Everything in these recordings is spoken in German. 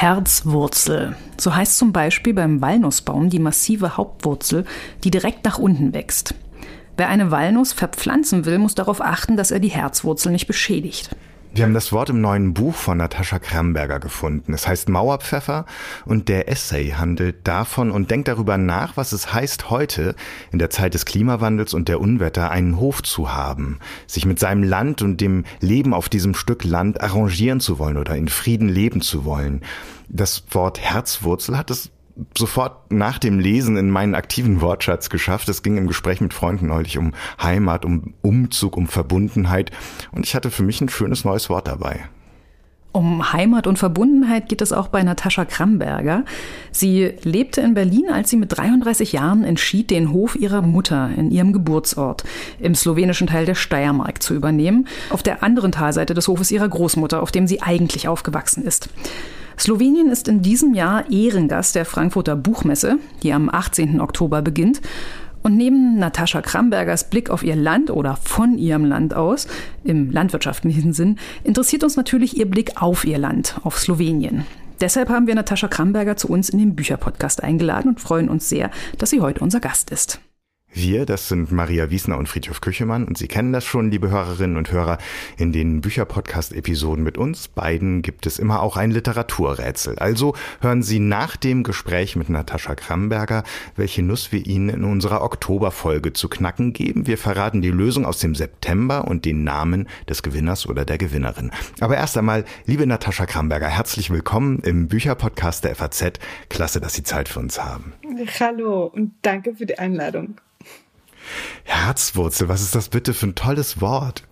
Herzwurzel. So heißt zum Beispiel beim Walnussbaum die massive Hauptwurzel, die direkt nach unten wächst. Wer eine Walnuss verpflanzen will, muss darauf achten, dass er die Herzwurzel nicht beschädigt. Wir haben das Wort im neuen Buch von Natascha Kramberger gefunden. Es heißt Mauerpfeffer und der Essay handelt davon und denkt darüber nach, was es heißt, heute in der Zeit des Klimawandels und der Unwetter einen Hof zu haben, sich mit seinem Land und dem Leben auf diesem Stück Land arrangieren zu wollen oder in Frieden leben zu wollen. Das Wort Herzwurzel hat es sofort nach dem Lesen in meinen aktiven Wortschatz geschafft. Es ging im Gespräch mit Freunden neulich um Heimat, um Umzug, um Verbundenheit und ich hatte für mich ein schönes neues Wort dabei. Um Heimat und Verbundenheit geht es auch bei Natascha Kramberger. Sie lebte in Berlin, als sie mit 33 Jahren entschied, den Hof ihrer Mutter in ihrem Geburtsort im slowenischen Teil der Steiermark zu übernehmen, auf der anderen Talseite des Hofes ihrer Großmutter, auf dem sie eigentlich aufgewachsen ist. Slowenien ist in diesem Jahr Ehrengast der Frankfurter Buchmesse, die am 18. Oktober beginnt. Und neben Natascha Krambergers Blick auf ihr Land oder von ihrem Land aus, im landwirtschaftlichen Sinn, interessiert uns natürlich ihr Blick auf ihr Land, auf Slowenien. Deshalb haben wir Natascha Kramberger zu uns in den Bücherpodcast eingeladen und freuen uns sehr, dass sie heute unser Gast ist. Wir, das sind Maria Wiesner und Friedhof Küchemann und Sie kennen das schon, liebe Hörerinnen und Hörer. In den Bücherpodcast-Episoden mit uns beiden gibt es immer auch ein Literaturrätsel. Also hören Sie nach dem Gespräch mit Natascha Kramberger, welche Nuss wir Ihnen in unserer Oktoberfolge zu knacken geben. Wir verraten die Lösung aus dem September und den Namen des Gewinners oder der Gewinnerin. Aber erst einmal, liebe Natascha Kramberger, herzlich willkommen im Bücherpodcast der FAZ. Klasse, dass Sie Zeit für uns haben. Hallo und danke für die Einladung. Herzwurzel, was ist das bitte für ein tolles Wort?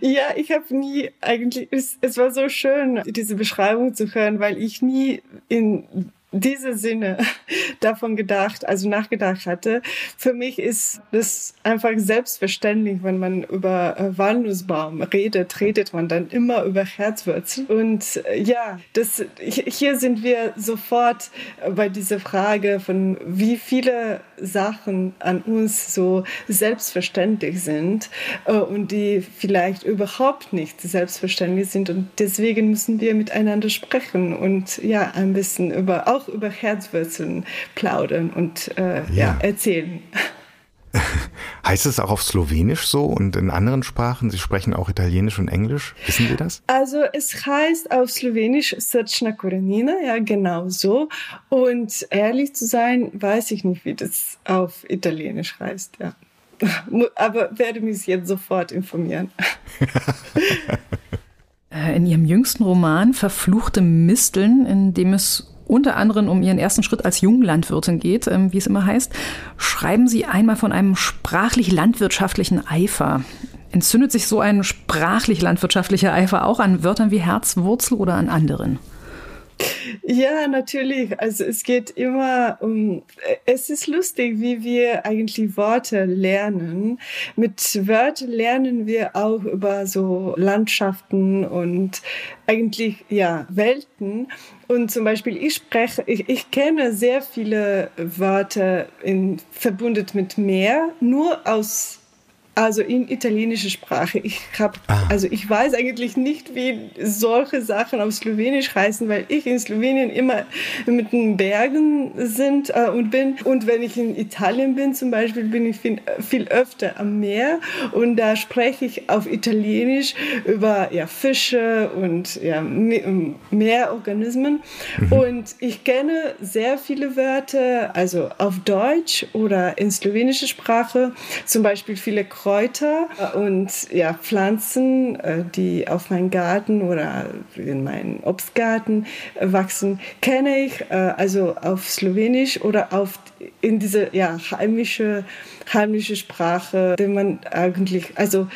Ja, ich habe nie eigentlich, es, es war so schön, diese Beschreibung zu hören, weil ich nie in diese Sinne davon gedacht, also nachgedacht hatte. Für mich ist das einfach selbstverständlich, wenn man über äh, Walnussbaum redet, redet man dann immer über Herzwurzel. Und äh, ja, das, hier sind wir sofort bei dieser Frage von wie viele Sachen an uns so selbstverständlich sind äh, und die vielleicht überhaupt nicht selbstverständlich sind. Und deswegen müssen wir miteinander sprechen und ja, ein bisschen über auch über Herzwurzeln plaudern und äh, ja. ja erzählen. heißt es auch auf Slowenisch so und in anderen Sprachen? Sie sprechen auch Italienisch und Englisch. Wissen Sie das? Also es heißt auf Slowenisch Srčna Korenina, ja genau so. Und ehrlich zu sein, weiß ich nicht, wie das auf Italienisch heißt, ja. Aber werde mich jetzt sofort informieren. Äh, in ihrem jüngsten Roman Verfluchte Misteln, in dem es unter anderem um ihren ersten Schritt als Junglandwirtin geht, ähm, wie es immer heißt, schreiben Sie einmal von einem sprachlich-landwirtschaftlichen Eifer. Entzündet sich so ein sprachlich-landwirtschaftlicher Eifer auch an Wörtern wie Herzwurzel oder an anderen? Ja, natürlich. Also es geht immer um, es ist lustig, wie wir eigentlich Worte lernen. Mit Wörtern lernen wir auch über so Landschaften und eigentlich, ja, Welten. Und zum Beispiel, ich spreche, ich, ich kenne sehr viele Wörter in, verbunden mit Meer, nur aus also in italienischer Sprache. Ich habe, ah. also ich weiß eigentlich nicht, wie solche Sachen auf Slowenisch heißen, weil ich in Slowenien immer mit den Bergen sind äh, und bin. Und wenn ich in Italien bin zum Beispiel, bin ich viel, viel öfter am Meer und da spreche ich auf Italienisch über ja, Fische und ja, Meerorganismen. Mhm. Und ich kenne sehr viele Wörter, also auf Deutsch oder in slowenischer Sprache, zum Beispiel viele Kräuter Kräuter und ja, Pflanzen, äh, die auf meinem Garten oder in meinem Obstgarten wachsen, kenne ich äh, also auf Slowenisch oder auf in diese ja, heimische, heimische Sprache, die man eigentlich also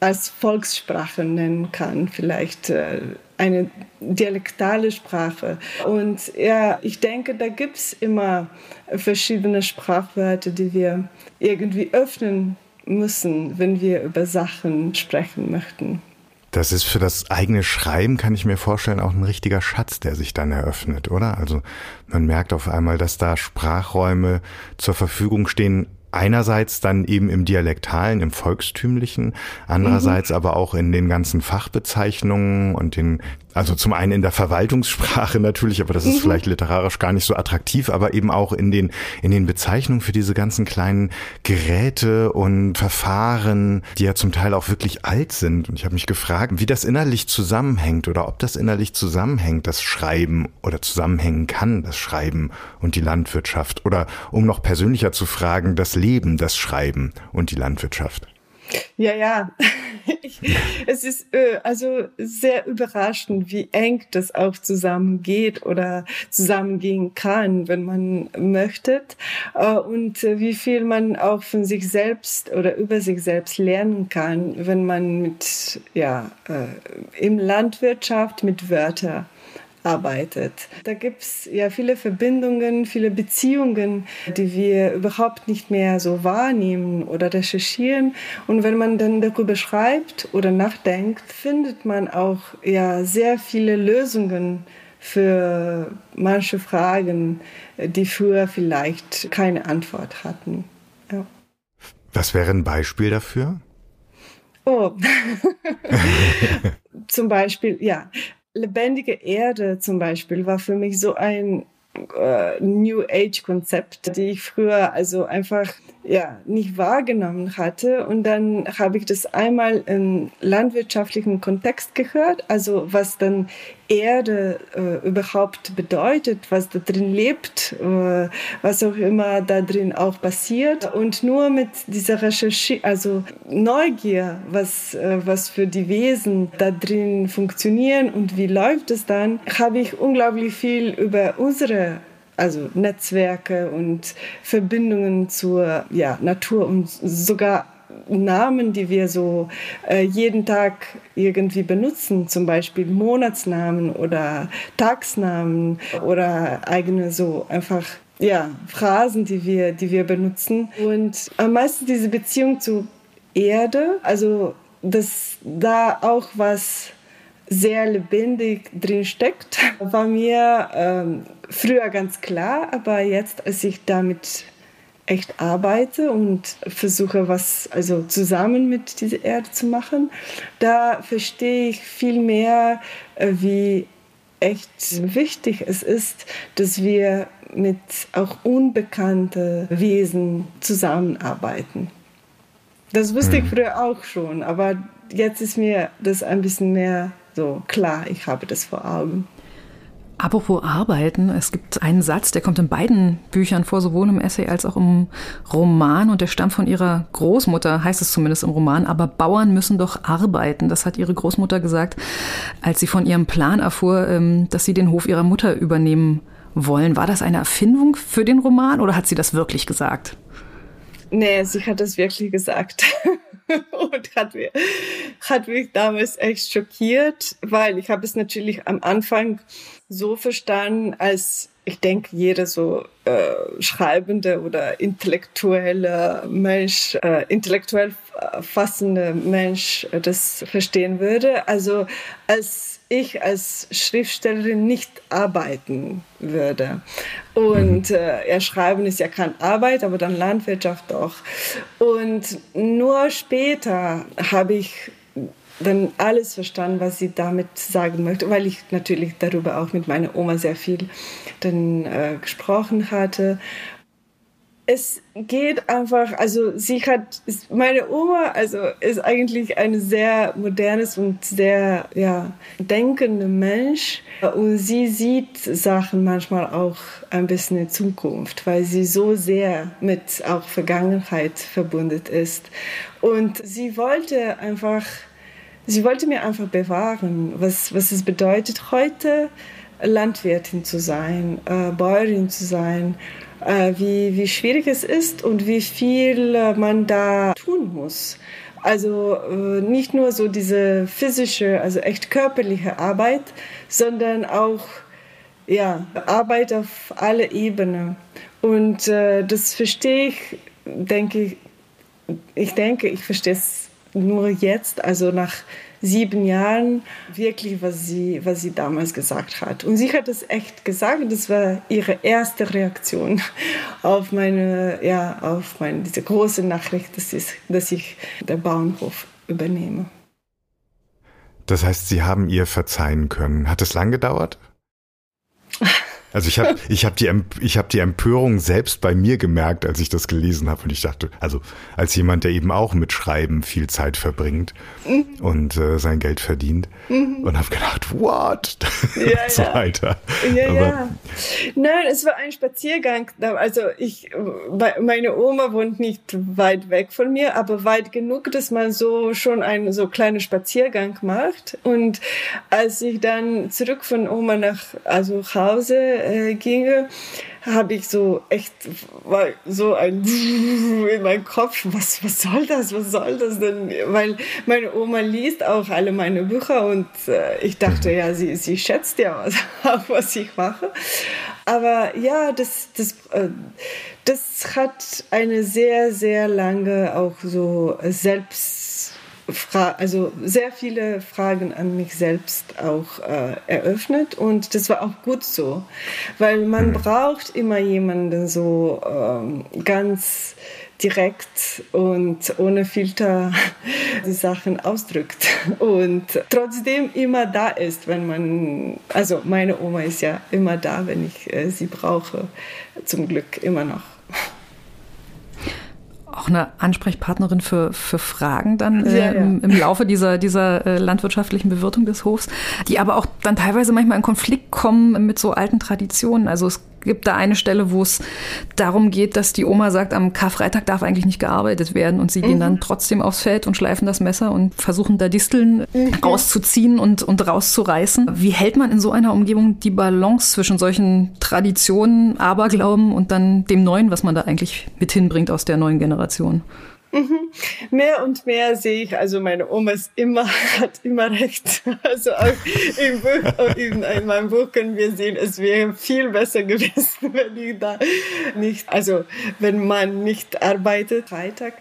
als Volkssprache nennen kann, vielleicht äh, eine dialektale Sprache. Und ja, ich denke, da gibt es immer verschiedene Sprachwörter, die wir irgendwie öffnen müssen, wenn wir über Sachen sprechen möchten. Das ist für das eigene Schreiben, kann ich mir vorstellen, auch ein richtiger Schatz, der sich dann eröffnet, oder? Also man merkt auf einmal, dass da Sprachräume zur Verfügung stehen, Einerseits dann eben im Dialektalen, im Volkstümlichen, andererseits mhm. aber auch in den ganzen Fachbezeichnungen und den, also zum einen in der Verwaltungssprache natürlich, aber das ist mhm. vielleicht literarisch gar nicht so attraktiv, aber eben auch in den, in den Bezeichnungen für diese ganzen kleinen Geräte und Verfahren, die ja zum Teil auch wirklich alt sind. Und ich habe mich gefragt, wie das innerlich zusammenhängt oder ob das innerlich zusammenhängt, das Schreiben oder zusammenhängen kann, das Schreiben und die Landwirtschaft. Oder um noch persönlicher zu fragen, das Leben, das Schreiben und die Landwirtschaft? Ja, ja. Ich, es ist äh, also sehr überraschend, wie eng das auch zusammengeht oder zusammengehen kann, wenn man möchte. Äh, und wie viel man auch von sich selbst oder über sich selbst lernen kann, wenn man mit, ja, äh, im Landwirtschaft mit Wörtern arbeitet. Da gibt es ja viele Verbindungen, viele Beziehungen, die wir überhaupt nicht mehr so wahrnehmen oder recherchieren. Und wenn man dann darüber schreibt oder nachdenkt, findet man auch ja sehr viele Lösungen für manche Fragen, die früher vielleicht keine Antwort hatten. Ja. Was wäre ein Beispiel dafür? Oh, zum Beispiel, ja, lebendige Erde zum Beispiel war für mich so ein äh, New Age Konzept, die ich früher also einfach ja nicht wahrgenommen hatte. Und dann habe ich das einmal im landwirtschaftlichen Kontext gehört, also was dann Erde äh, überhaupt bedeutet, was da drin lebt, äh, was auch immer da drin auch passiert. Und nur mit dieser Recherche, also Neugier, was äh, was für die Wesen da drin funktionieren und wie läuft es dann, habe ich unglaublich viel über unsere also Netzwerke und Verbindungen zur ja, Natur und sogar Namen, die wir so äh, jeden Tag irgendwie benutzen, zum Beispiel Monatsnamen oder Tagsnamen oder eigene so einfach ja, Phrasen, die wir, die wir benutzen. Und am meisten diese Beziehung zu Erde, also dass da auch was sehr lebendig drin steckt, war mir ähm, früher ganz klar, aber jetzt, als ich damit echt arbeite und versuche, was also zusammen mit dieser Erde zu machen, da verstehe ich viel mehr, äh, wie echt wichtig es ist, dass wir mit auch unbekannten Wesen zusammenarbeiten. Das wusste ich mhm. früher auch schon, aber jetzt ist mir das ein bisschen mehr so klar, ich habe das vor Augen. Apropos Arbeiten, es gibt einen Satz, der kommt in beiden Büchern vor, sowohl im Essay als auch im Roman und der stammt von ihrer Großmutter, heißt es zumindest im Roman, aber Bauern müssen doch arbeiten. Das hat ihre Großmutter gesagt, als sie von ihrem Plan erfuhr, ähm, dass sie den Hof ihrer Mutter übernehmen wollen. War das eine Erfindung für den Roman oder hat sie das wirklich gesagt? Nee, sie hat das wirklich gesagt. und hat, mir, hat mich damals echt schockiert, weil ich habe es natürlich am Anfang so verstanden, als ich denke, jeder so äh, schreibende oder intellektuelle Mensch, äh, intellektuell fassende Mensch äh, das verstehen würde. Also als ich als Schriftstellerin nicht arbeiten würde. Und mhm. äh, ja, Schreiben ist ja keine Arbeit, aber dann Landwirtschaft doch. Und nur später habe ich dann alles verstanden, was sie damit sagen möchte, weil ich natürlich darüber auch mit meiner Oma sehr viel dann äh, gesprochen hatte. Es geht einfach, also sie hat, meine Oma, also ist eigentlich ein sehr modernes und sehr, ja, denkender Mensch. Und sie sieht Sachen manchmal auch ein bisschen in Zukunft, weil sie so sehr mit auch Vergangenheit verbunden ist. Und sie wollte einfach sie wollte mir einfach bewahren, was, was es bedeutet, heute Landwirtin zu sein, äh, Bäuerin zu sein, wie, wie schwierig es ist und wie viel äh, man da tun muss. Also äh, nicht nur so diese physische, also echt körperliche Arbeit, sondern auch ja, Arbeit auf alle Ebenen. Und äh, das verstehe ich, denke ich, ich denke, ich verstehe es nur jetzt, also nach sieben Jahren, wirklich, was sie, was sie damals gesagt hat. Und sie hat es echt gesagt, das war ihre erste Reaktion auf meine, ja, auf meine, diese große Nachricht, dass ich, dass ich den Bauernhof übernehme. Das heißt, Sie haben ihr verzeihen können. Hat es lang gedauert? Also ich habe ich hab die, ich hab die Empörung selbst bei mir gemerkt, als ich das gelesen habe. Und ich dachte, also als jemand, der eben auch mit Schreiben viel Zeit verbringt mhm. und äh, sein Geld verdient. Mhm. Und habe gedacht, what? Ja, so ja. weiter. Ja, Aber, ja. Nein, es war ein Spaziergang. Also ich, meine Oma wohnt nicht weit weg von mir, aber weit genug, dass man so schon einen so kleinen Spaziergang macht. Und als ich dann zurück von Oma nach also Hause äh, ginge, habe ich so echt war so ein in meinem Kopf, was, was soll das, was soll das denn? Weil meine Oma liest auch alle meine Bücher und äh, ich dachte, ja, sie, sie schätzt ja was, auch, was ich mache. Aber ja, das, das, äh, das hat eine sehr, sehr lange auch so selbst Fra also sehr viele Fragen an mich selbst auch äh, eröffnet. Und das war auch gut so, weil man mhm. braucht immer jemanden so ähm, ganz direkt und ohne Filter die Sachen ausdrückt. Und trotzdem immer da ist, wenn man, also meine Oma ist ja immer da, wenn ich äh, sie brauche, zum Glück immer noch auch eine Ansprechpartnerin für, für Fragen dann äh, ja, ja. Im, im, Laufe dieser, dieser äh, landwirtschaftlichen Bewirtung des Hofs, die aber auch dann teilweise manchmal in Konflikt kommen mit so alten Traditionen. Also es gibt da eine Stelle, wo es darum geht, dass die Oma sagt, am Karfreitag darf eigentlich nicht gearbeitet werden und sie mhm. gehen dann trotzdem aufs Feld und schleifen das Messer und versuchen da Disteln mhm. rauszuziehen und, und rauszureißen. Wie hält man in so einer Umgebung die Balance zwischen solchen Traditionen, Aberglauben und dann dem Neuen, was man da eigentlich mit hinbringt aus der neuen Generation? Mhm. Mehr und mehr sehe ich, also meine Oma ist immer, hat immer recht. Also auch im Buch, in, in meinem Buch können wir sehen, es wäre viel besser gewesen, wenn ich da nicht, also wenn man nicht arbeitet, Freitag,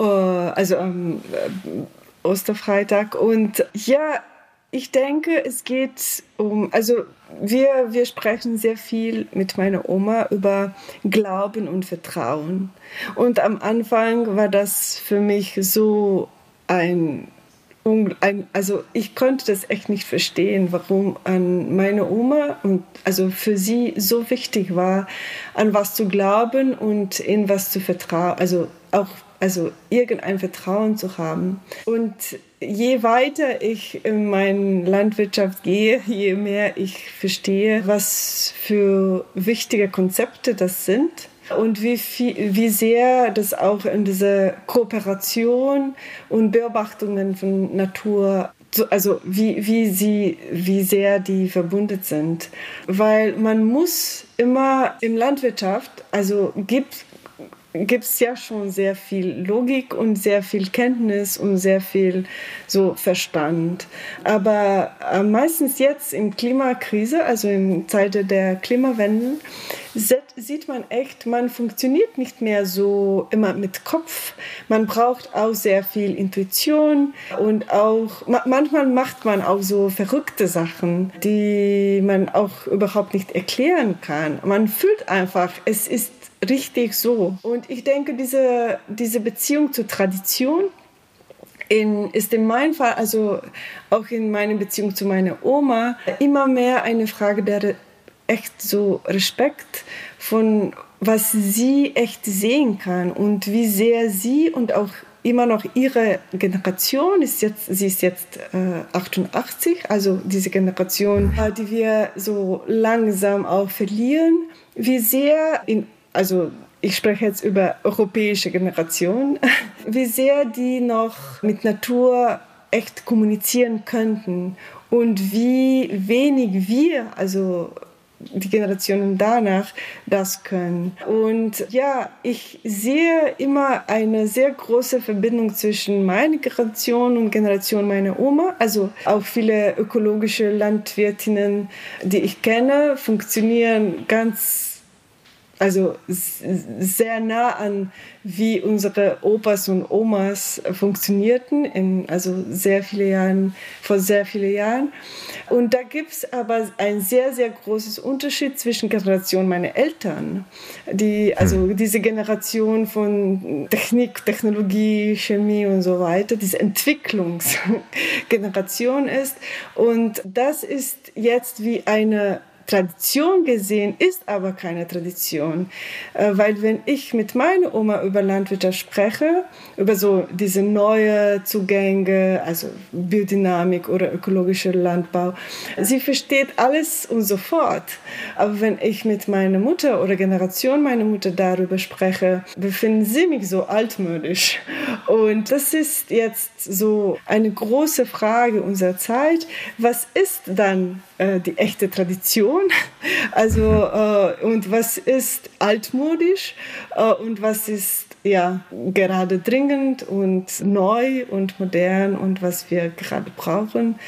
äh, also am Osterfreitag. Und ja, ich denke, es geht um, also wir, wir sprechen sehr viel mit meiner Oma über Glauben und Vertrauen. Und am Anfang war das für mich so ein, ein also ich konnte das echt nicht verstehen, warum an meine Oma und also für sie so wichtig war, an was zu glauben und in was zu vertrauen, also auch also irgendein Vertrauen zu haben. Und je weiter ich in meine Landwirtschaft gehe, je mehr ich verstehe, was für wichtige Konzepte das sind und wie, viel, wie sehr das auch in dieser Kooperation und Beobachtungen von Natur also wie, wie sie, wie sehr die verbunden sind. Weil man muss immer im Landwirtschaft, also gibt gibt es ja schon sehr viel Logik und sehr viel Kenntnis und sehr viel so Verstand. Aber äh, meistens jetzt in Klimakrise, also in Zeiten der Klimawende, sieht man echt, man funktioniert nicht mehr so immer mit Kopf. Man braucht auch sehr viel Intuition und auch manchmal macht man auch so verrückte Sachen, die man auch überhaupt nicht erklären kann. Man fühlt einfach, es ist richtig so. Und ich denke, diese, diese Beziehung zur Tradition in, ist in meinem Fall, also auch in meiner Beziehung zu meiner Oma, immer mehr eine Frage der echt so Respekt von was sie echt sehen kann und wie sehr sie und auch immer noch ihre Generation ist jetzt, sie ist jetzt äh, 88, also diese Generation, die wir so langsam auch verlieren, wie sehr in also ich spreche jetzt über europäische Generation, wie sehr die noch mit Natur echt kommunizieren könnten und wie wenig wir, also die Generationen danach das können. Und ja, ich sehe immer eine sehr große Verbindung zwischen meiner Generation und Generation meiner Oma. Also auch viele ökologische Landwirtinnen, die ich kenne, funktionieren ganz also sehr nah an, wie unsere Opas und Omas funktionierten, in, also sehr viele Jahren, vor sehr vielen Jahren. Und da gibt es aber ein sehr, sehr großes Unterschied zwischen Generationen meiner Eltern, die, also hm. diese Generation von Technik, Technologie, Chemie und so weiter, diese Entwicklungsgeneration ist. Und das ist jetzt wie eine Tradition gesehen ist aber keine Tradition, äh, weil wenn ich mit meiner Oma über Landwirtschaft spreche, über so diese neue Zugänge, also Biodynamik oder ökologischer Landbau, sie versteht alles und sofort. Aber wenn ich mit meiner Mutter oder Generation meiner Mutter darüber spreche, befinden sie mich so altmodisch. Und das ist jetzt so eine große Frage unserer Zeit. Was ist dann äh, die echte Tradition? Also, äh, und was ist altmodisch äh, und was ist ja gerade dringend und neu und modern und was wir gerade brauchen.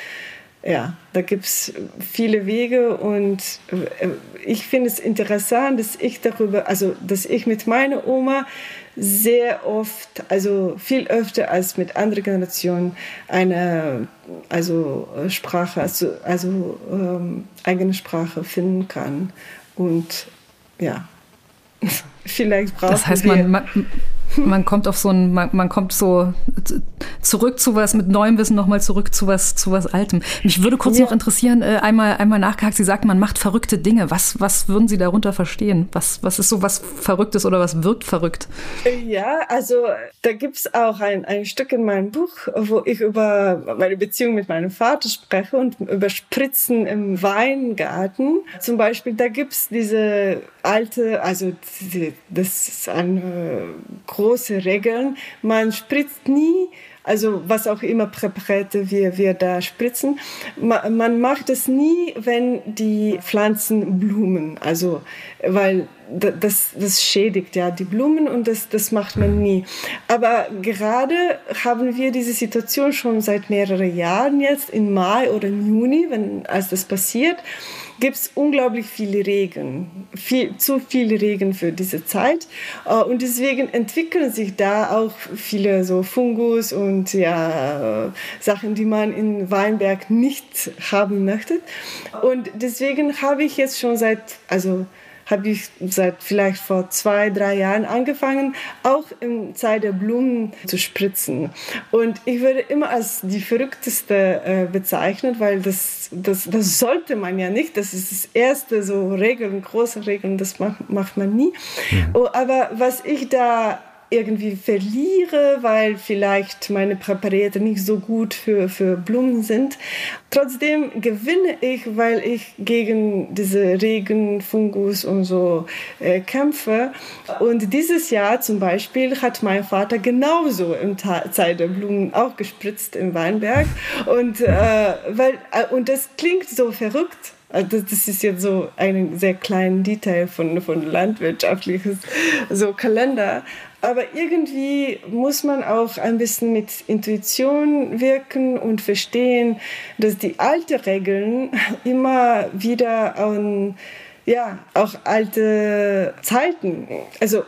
Ja, da gibt es viele Wege und äh, ich finde es interessant, dass ich darüber, also dass ich mit meiner Oma sehr oft, also viel öfter als mit anderen Generationen, eine also Sprache, also, also ähm, eigene Sprache finden kann. Und ja, vielleicht brauchen Das heißt, man, man, man kommt auf so ein, man, man, kommt so zurück zu was mit neuem Wissen nochmal zurück zu was, zu was Altem. Mich würde kurz ja. noch interessieren, äh, einmal, einmal nachgehakt, Sie sagten, man macht verrückte Dinge. Was, was würden Sie darunter verstehen? Was, was ist so was Verrücktes oder was wirkt verrückt? Ja, also da gibt es auch ein, ein Stück in meinem Buch, wo ich über meine Beziehung mit meinem Vater spreche und über Spritzen im Weingarten. Zum Beispiel, da gibt es diese alte, also das ist eine große Regeln. Man spritzt nie, also was auch immer Präparate wir, wir da spritzen, man, man macht es nie, wenn die Pflanzen blumen. Also, weil das, das schädigt ja die Blumen und das, das macht man nie. Aber gerade haben wir diese Situation schon seit mehreren Jahren jetzt, im Mai oder im Juni, wenn, als das passiert gibt es unglaublich viele Regen, viel, zu viele Regen für diese Zeit. Äh, und deswegen entwickeln sich da auch viele so Fungus und ja, Sachen, die man in Weinberg nicht haben möchte. Und deswegen habe ich jetzt schon seit, also habe ich seit vielleicht vor zwei, drei Jahren angefangen, auch in Zeit der Blumen zu spritzen. Und ich würde immer als die verrückteste äh, bezeichnet, weil das, das, das sollte man ja nicht. Das ist das erste so Regeln, große Regeln, das macht, macht man nie. Mhm. Oh, aber was ich da irgendwie verliere, weil vielleicht meine Präparate nicht so gut für, für Blumen sind. Trotzdem gewinne ich, weil ich gegen diese Regen, Fungus und so äh, kämpfe. Und dieses Jahr zum Beispiel hat mein Vater genauso im Zeit der Blumen auch gespritzt im Weinberg. Und, äh, weil, äh, und das klingt so verrückt, also das ist jetzt so ein sehr kleines Detail von, von landwirtschaftliches so Kalender. Aber irgendwie muss man auch ein bisschen mit Intuition wirken und verstehen, dass die alten Regeln immer wieder an, ja, auch alte Zeiten, also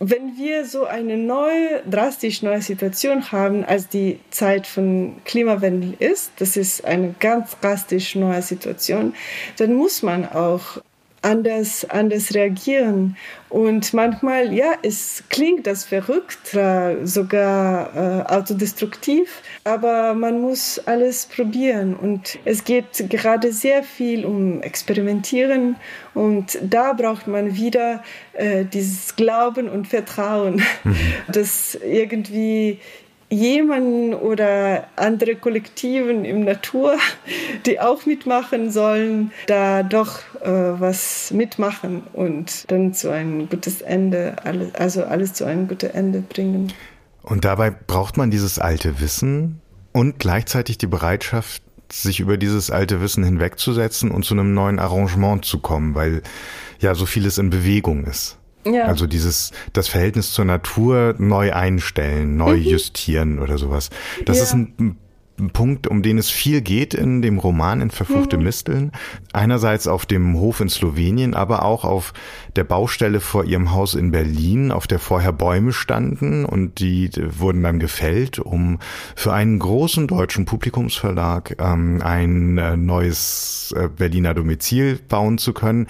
wenn wir so eine neue, drastisch neue Situation haben, als die Zeit von Klimawandel ist, das ist eine ganz drastisch neue Situation, dann muss man auch anders, anders reagieren. Und manchmal, ja, es klingt das verrückt, sogar äh, autodestruktiv, aber man muss alles probieren. Und es geht gerade sehr viel um Experimentieren und da braucht man wieder äh, dieses Glauben und Vertrauen, mhm. dass irgendwie jemanden oder andere Kollektiven im Natur, die auch mitmachen sollen, da doch äh, was mitmachen und dann zu einem gutes Ende, alles, also alles zu einem guten Ende bringen. Und dabei braucht man dieses alte Wissen und gleichzeitig die Bereitschaft, sich über dieses alte Wissen hinwegzusetzen und zu einem neuen Arrangement zu kommen, weil ja so vieles in Bewegung ist. Ja. Also dieses, das Verhältnis zur Natur neu einstellen, neu mhm. justieren oder sowas. Das ja. ist ein Punkt, um den es viel geht in dem Roman in Verfluchte mhm. Misteln. Einerseits auf dem Hof in Slowenien, aber auch auf der Baustelle vor ihrem Haus in Berlin, auf der vorher Bäume standen und die wurden dann gefällt, um für einen großen deutschen Publikumsverlag ähm, ein äh, neues äh, Berliner Domizil bauen zu können.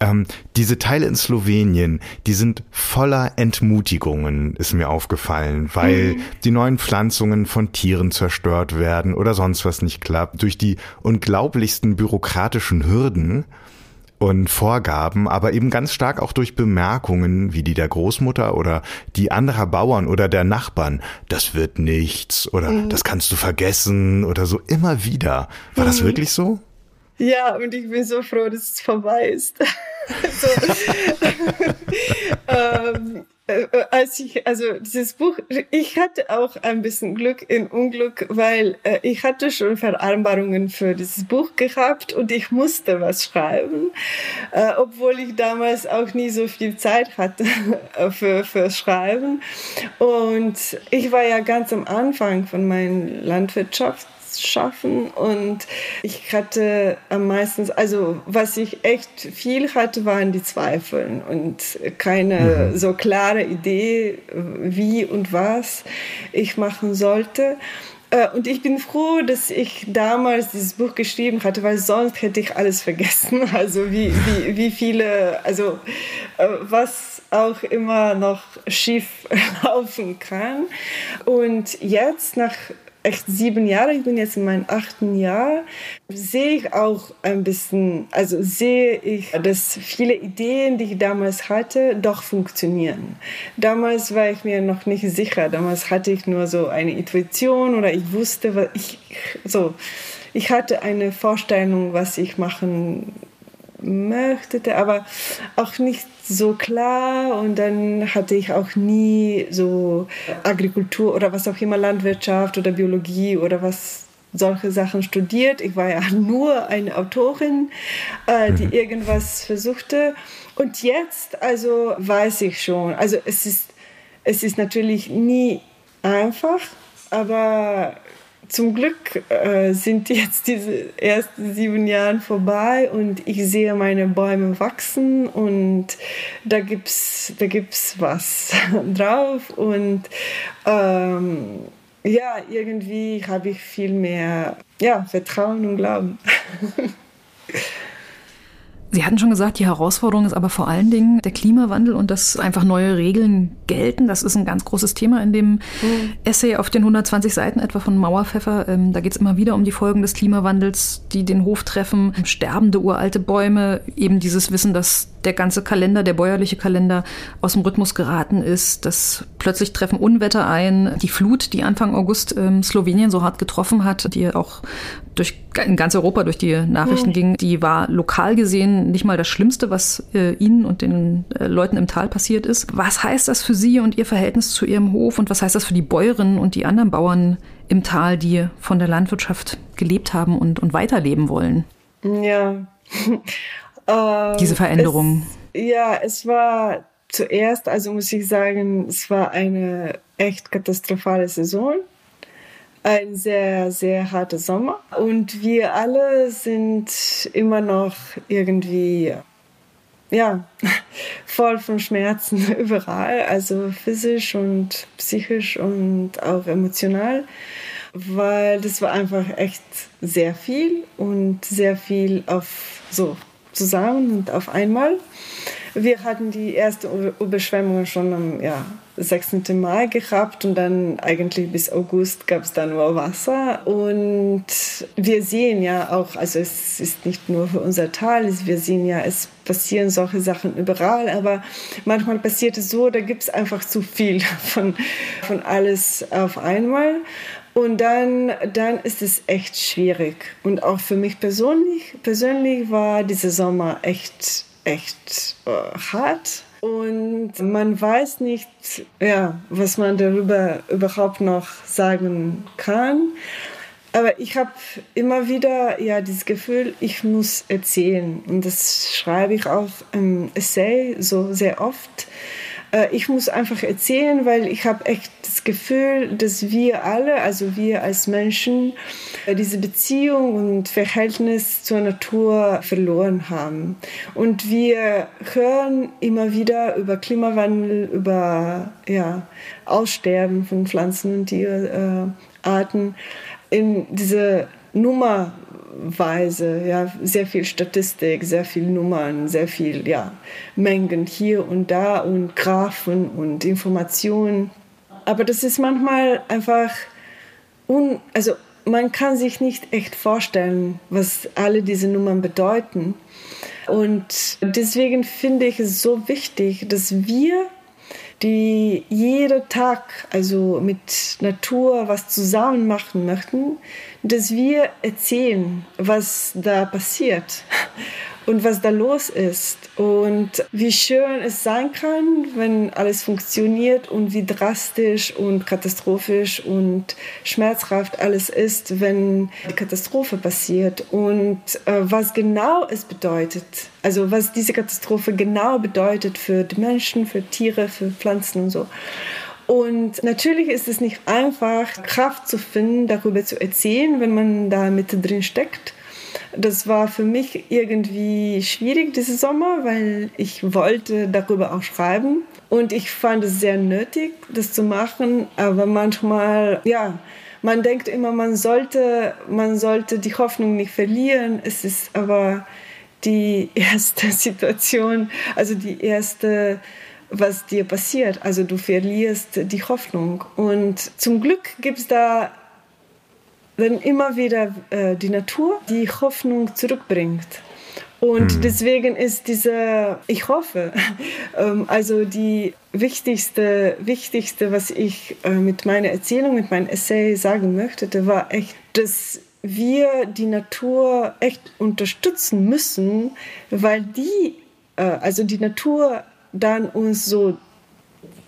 Ähm, diese Teile in Slowenien, die sind voller Entmutigungen, ist mir aufgefallen, weil mhm. die neuen Pflanzungen von Tieren zerstört werden oder sonst was nicht klappt, durch die unglaublichsten bürokratischen Hürden und Vorgaben, aber eben ganz stark auch durch Bemerkungen wie die der Großmutter oder die anderer Bauern oder der Nachbarn. Das wird nichts oder mhm. das kannst du vergessen oder so immer wieder. War mhm. das wirklich so? Ja, und ich bin so froh, dass es vorbei ist. so, ähm, äh, als ich, also dieses Buch, ich hatte auch ein bisschen Glück in Unglück, weil äh, ich hatte schon Vereinbarungen für dieses Buch gehabt und ich musste was schreiben, äh, obwohl ich damals auch nie so viel Zeit hatte für, für Schreiben. Und ich war ja ganz am Anfang von meiner Landwirtschaft schaffen. Und ich hatte am meisten, also was ich echt viel hatte, waren die Zweifel und keine mhm. so klare Idee, wie und was ich machen sollte. Äh, und ich bin froh, dass ich damals dieses Buch geschrieben hatte, weil sonst hätte ich alles vergessen. Also wie, wie, wie viele, also äh, was auch immer noch schief laufen kann. Und jetzt nach echt sieben Jahre, ich bin jetzt in meinem achten Jahr, sehe ich auch ein bisschen, also sehe ich, dass viele Ideen, die ich damals hatte, doch funktionieren. Damals war ich mir noch nicht sicher, damals hatte ich nur so eine Intuition oder ich wusste, was ich, so, ich hatte eine Vorstellung, was ich machen möchte, aber auch nicht so klar und dann hatte ich auch nie so Agrikultur oder was auch immer, Landwirtschaft oder Biologie oder was solche Sachen studiert. Ich war ja nur eine Autorin, äh, die mhm. irgendwas versuchte. Und jetzt, also weiß ich schon, also es ist, es ist natürlich nie einfach, aber zum Glück äh, sind jetzt diese ersten sieben Jahre vorbei und ich sehe meine Bäume wachsen und da gibt's da gibt's was drauf und ähm, ja irgendwie habe ich viel mehr ja Vertrauen und Glauben. Sie hatten schon gesagt, die Herausforderung ist aber vor allen Dingen der Klimawandel und dass einfach neue Regeln gelten. Das ist ein ganz großes Thema in dem mhm. Essay auf den 120 Seiten etwa von Mauerpfeffer. Ähm, da geht es immer wieder um die Folgen des Klimawandels, die den Hof treffen, sterbende uralte Bäume, eben dieses Wissen, dass der ganze Kalender, der bäuerliche Kalender aus dem Rhythmus geraten ist. Das plötzlich treffen Unwetter ein. Die Flut, die Anfang August ähm, Slowenien so hart getroffen hat, die auch durch in ganz Europa durch die Nachrichten mhm. ging, die war lokal gesehen nicht mal das Schlimmste, was äh, Ihnen und den äh, Leuten im Tal passiert ist. Was heißt das für Sie und Ihr Verhältnis zu Ihrem Hof und was heißt das für die Bäuerinnen und die anderen Bauern im Tal, die von der Landwirtschaft gelebt haben und, und weiterleben wollen? Ja. Diese Veränderung. Es, ja, es war zuerst, also muss ich sagen, es war eine echt katastrophale Saison ein sehr, sehr harter Sommer. Und wir alle sind immer noch irgendwie, ja, voll von Schmerzen überall, also physisch und psychisch und auch emotional, weil das war einfach echt sehr viel und sehr viel auf so zusammen und auf einmal. Wir hatten die erste Überschwemmung schon am ja, 16. Mai gehabt und dann eigentlich bis August gab es da nur Wasser. Und wir sehen ja auch, also es ist nicht nur für unser Tal, wir sehen ja, es passieren solche Sachen überall, aber manchmal passiert es so, da gibt es einfach zu viel von, von alles auf einmal. Und dann, dann ist es echt schwierig. Und auch für mich persönlich, persönlich war dieser Sommer echt echt äh, hart und man weiß nicht, ja, was man darüber überhaupt noch sagen kann. Aber ich habe immer wieder ja dieses Gefühl, ich muss erzählen und das schreibe ich auch im Essay so sehr oft. Äh, ich muss einfach erzählen, weil ich habe echt das Gefühl, dass wir alle, also wir als Menschen, äh, diese Beziehung und Verhältnis zur Natur verloren haben. Und wir hören immer wieder über Klimawandel, über ja, Aussterben von Pflanzen und Tierarten in diese Nummer Weise, ja, sehr viel Statistik, sehr viel Nummern, sehr viel, ja, Mengen hier und da und Graphen und Informationen. Aber das ist manchmal einfach, un, also man kann sich nicht echt vorstellen, was alle diese Nummern bedeuten. Und deswegen finde ich es so wichtig, dass wir die jeden Tag also mit Natur was zusammen machen möchten, dass wir erzählen, was da passiert und was da los ist und wie schön es sein kann, wenn alles funktioniert und wie drastisch und katastrophisch und schmerzhaft alles ist, wenn die Katastrophe passiert und äh, was genau es bedeutet. Also was diese Katastrophe genau bedeutet für die Menschen, für Tiere, für Pflanzen und so. Und natürlich ist es nicht einfach, Kraft zu finden, darüber zu erzählen, wenn man da mit drin steckt. Das war für mich irgendwie schwierig diesen Sommer, weil ich wollte darüber auch schreiben und ich fand es sehr nötig, das zu machen. Aber manchmal, ja, man denkt immer, man sollte, man sollte die Hoffnung nicht verlieren. Es ist aber die erste Situation, also die erste was dir passiert. Also du verlierst die Hoffnung. Und zum Glück gibt es da dann immer wieder äh, die Natur, die Hoffnung zurückbringt. Und mhm. deswegen ist diese, ich hoffe, ähm, also die wichtigste, wichtigste, was ich äh, mit meiner Erzählung, mit meinem Essay sagen möchte, war echt, dass wir die Natur echt unterstützen müssen, weil die, äh, also die Natur dann uns so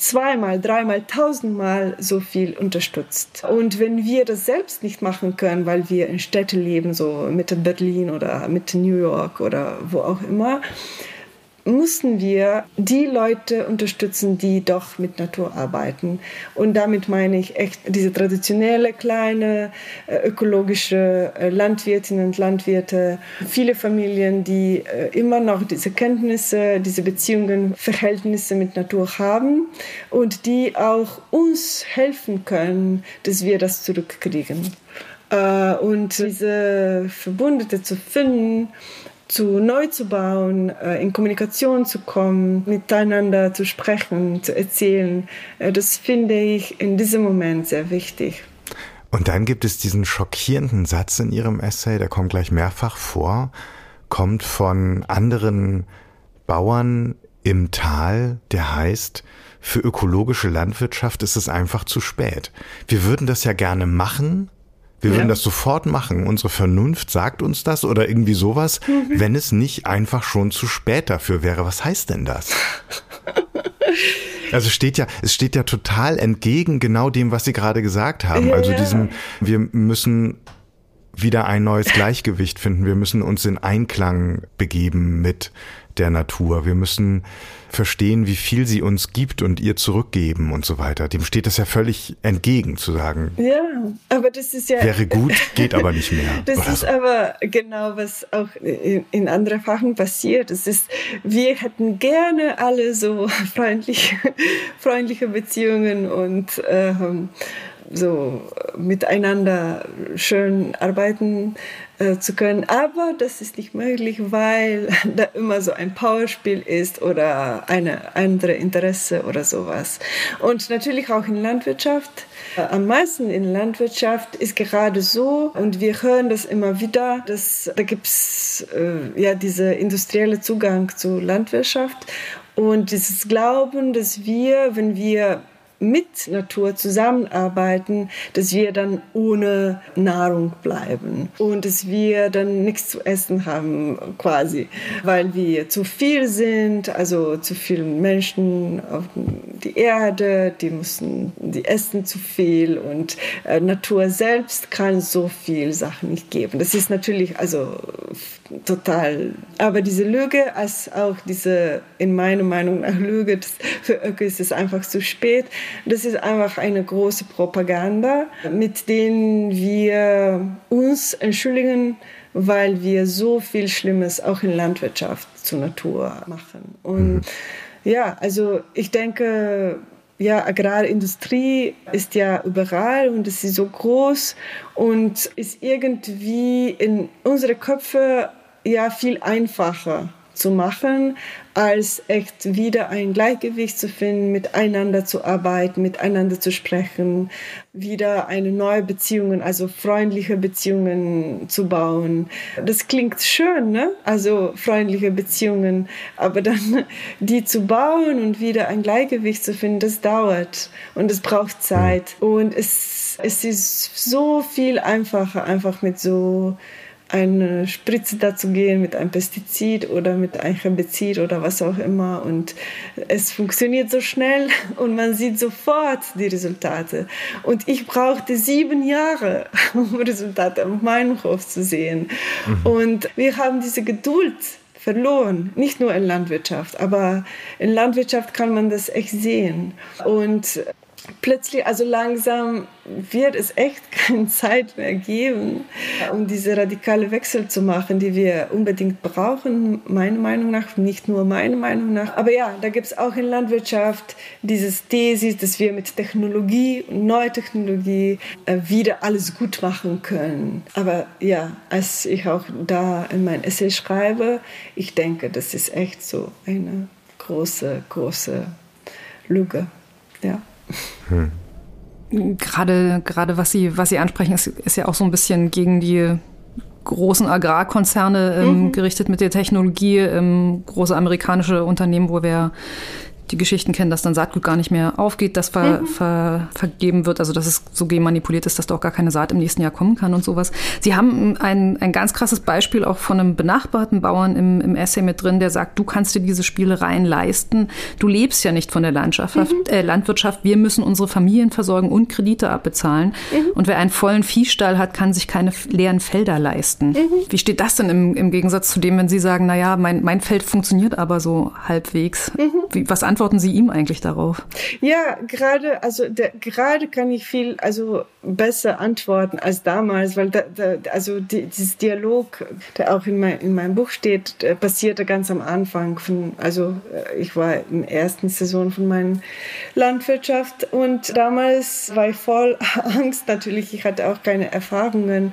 zweimal, dreimal, tausendmal so viel unterstützt. Und wenn wir das selbst nicht machen können, weil wir in Städten leben, so Mitte Berlin oder Mitte New York oder wo auch immer, mussten wir die Leute unterstützen, die doch mit Natur arbeiten. Und damit meine ich echt diese traditionelle kleine äh, ökologische äh, Landwirtinnen und Landwirte, viele Familien, die äh, immer noch diese Kenntnisse, diese Beziehungen, Verhältnisse mit Natur haben und die auch uns helfen können, dass wir das zurückkriegen. Und diese Verbündete zu finden, zu neu zu bauen, äh, in Kommunikation zu kommen, miteinander zu sprechen, zu erzählen. Äh, das finde ich in diesem Moment sehr wichtig. Und dann gibt es diesen schockierenden Satz in Ihrem Essay, der kommt gleich mehrfach vor, kommt von anderen Bauern im Tal, der heißt, für ökologische Landwirtschaft ist es einfach zu spät. Wir würden das ja gerne machen, wir ja. würden das sofort machen. Unsere Vernunft sagt uns das oder irgendwie sowas, mhm. wenn es nicht einfach schon zu spät dafür wäre. Was heißt denn das? Also steht ja, es steht ja total entgegen genau dem, was Sie gerade gesagt haben. Ja, also diesem, wir müssen wieder ein neues Gleichgewicht finden. Wir müssen uns in Einklang begeben mit der Natur. Wir müssen verstehen, wie viel sie uns gibt und ihr zurückgeben und so weiter. Dem steht das ja völlig entgegen zu sagen. Ja, aber das ist ja. Wäre gut, geht aber nicht mehr. Das ist so. aber genau, was auch in, anderen Fachen passiert. Es ist, wir hätten gerne alle so freundliche, freundliche Beziehungen und ähm, so miteinander schön arbeiten äh, zu können. Aber das ist nicht möglich, weil da immer so ein Powerspiel ist oder eine andere Interesse oder sowas. Und natürlich auch in Landwirtschaft. Äh, am meisten in Landwirtschaft ist gerade so, und wir hören das immer wieder, dass da gibt es äh, ja diese industrielle Zugang zu Landwirtschaft und dieses Glauben, dass wir, wenn wir mit Natur zusammenarbeiten, dass wir dann ohne Nahrung bleiben und dass wir dann nichts zu essen haben quasi, weil wir zu viel sind, also zu viele Menschen auf die Erde, die müssen, die essen zu viel und äh, Natur selbst kann so viel Sachen nicht geben. Das ist natürlich also total. Aber diese Lüge, als auch diese, in meiner Meinung nach Lüge, für Öko ist es einfach zu spät, das ist einfach eine große Propaganda, mit denen wir uns entschuldigen, weil wir so viel Schlimmes auch in Landwirtschaft zur Natur machen. Und mhm. ja, also ich denke, ja, Agrarindustrie ist ja überall und es ist so groß und ist irgendwie in unsere Köpfe ja viel einfacher zu machen, als echt wieder ein Gleichgewicht zu finden, miteinander zu arbeiten, miteinander zu sprechen, wieder eine neue Beziehungen, also freundliche Beziehungen zu bauen. Das klingt schön, ne? Also freundliche Beziehungen, aber dann die zu bauen und wieder ein Gleichgewicht zu finden, das dauert und es braucht Zeit und es, es ist so viel einfacher, einfach mit so eine Spritze dazu gehen mit einem Pestizid oder mit einem Herbizid oder was auch immer. Und es funktioniert so schnell und man sieht sofort die Resultate. Und ich brauchte sieben Jahre, um Resultate auf meinem Hof zu sehen. Mhm. Und wir haben diese Geduld verloren. Nicht nur in Landwirtschaft, aber in Landwirtschaft kann man das echt sehen. Und plötzlich, also langsam wird es echt keine Zeit mehr geben, um diese radikale Wechsel zu machen, die wir unbedingt brauchen, meiner Meinung nach, nicht nur meiner Meinung nach. Aber ja, da gibt es auch in Landwirtschaft dieses Thesis, dass wir mit Technologie und neuer Technologie äh, wieder alles gut machen können. Aber ja, als ich auch da in mein Essay schreibe, ich denke, das ist echt so eine große, große Lüge. Ja. Hm. Gerade, gerade was Sie, was Sie ansprechen, ist, ist ja auch so ein bisschen gegen die großen Agrarkonzerne ähm, mhm. gerichtet mit der Technologie, ähm, große amerikanische Unternehmen, wo wir die Geschichten kennen, dass dann Saatgut gar nicht mehr aufgeht, das ver, mhm. ver, vergeben wird, also dass es so manipuliert ist, dass da auch gar keine Saat im nächsten Jahr kommen kann und sowas. Sie haben ein, ein ganz krasses Beispiel auch von einem benachbarten Bauern im, im Essay mit drin, der sagt, du kannst dir diese Spielereien leisten. Du lebst ja nicht von der Landschaft, mhm. äh, Landwirtschaft. Wir müssen unsere Familien versorgen und Kredite abbezahlen. Mhm. Und wer einen vollen Viehstall hat, kann sich keine leeren Felder leisten. Mhm. Wie steht das denn im, im Gegensatz zu dem, wenn Sie sagen, na ja, mein, mein Feld funktioniert aber so halbwegs? Mhm. Wie, was antworten antworten Sie ihm eigentlich darauf? Ja, gerade, also der, gerade kann ich viel, also besser antworten als damals, weil da, da, also die, dieses Dialog, der auch in, mein, in meinem Buch steht, passierte ganz am Anfang von, also äh, ich war in der ersten Saison von meiner Landwirtschaft und damals war ich voll Angst natürlich, ich hatte auch keine Erfahrungen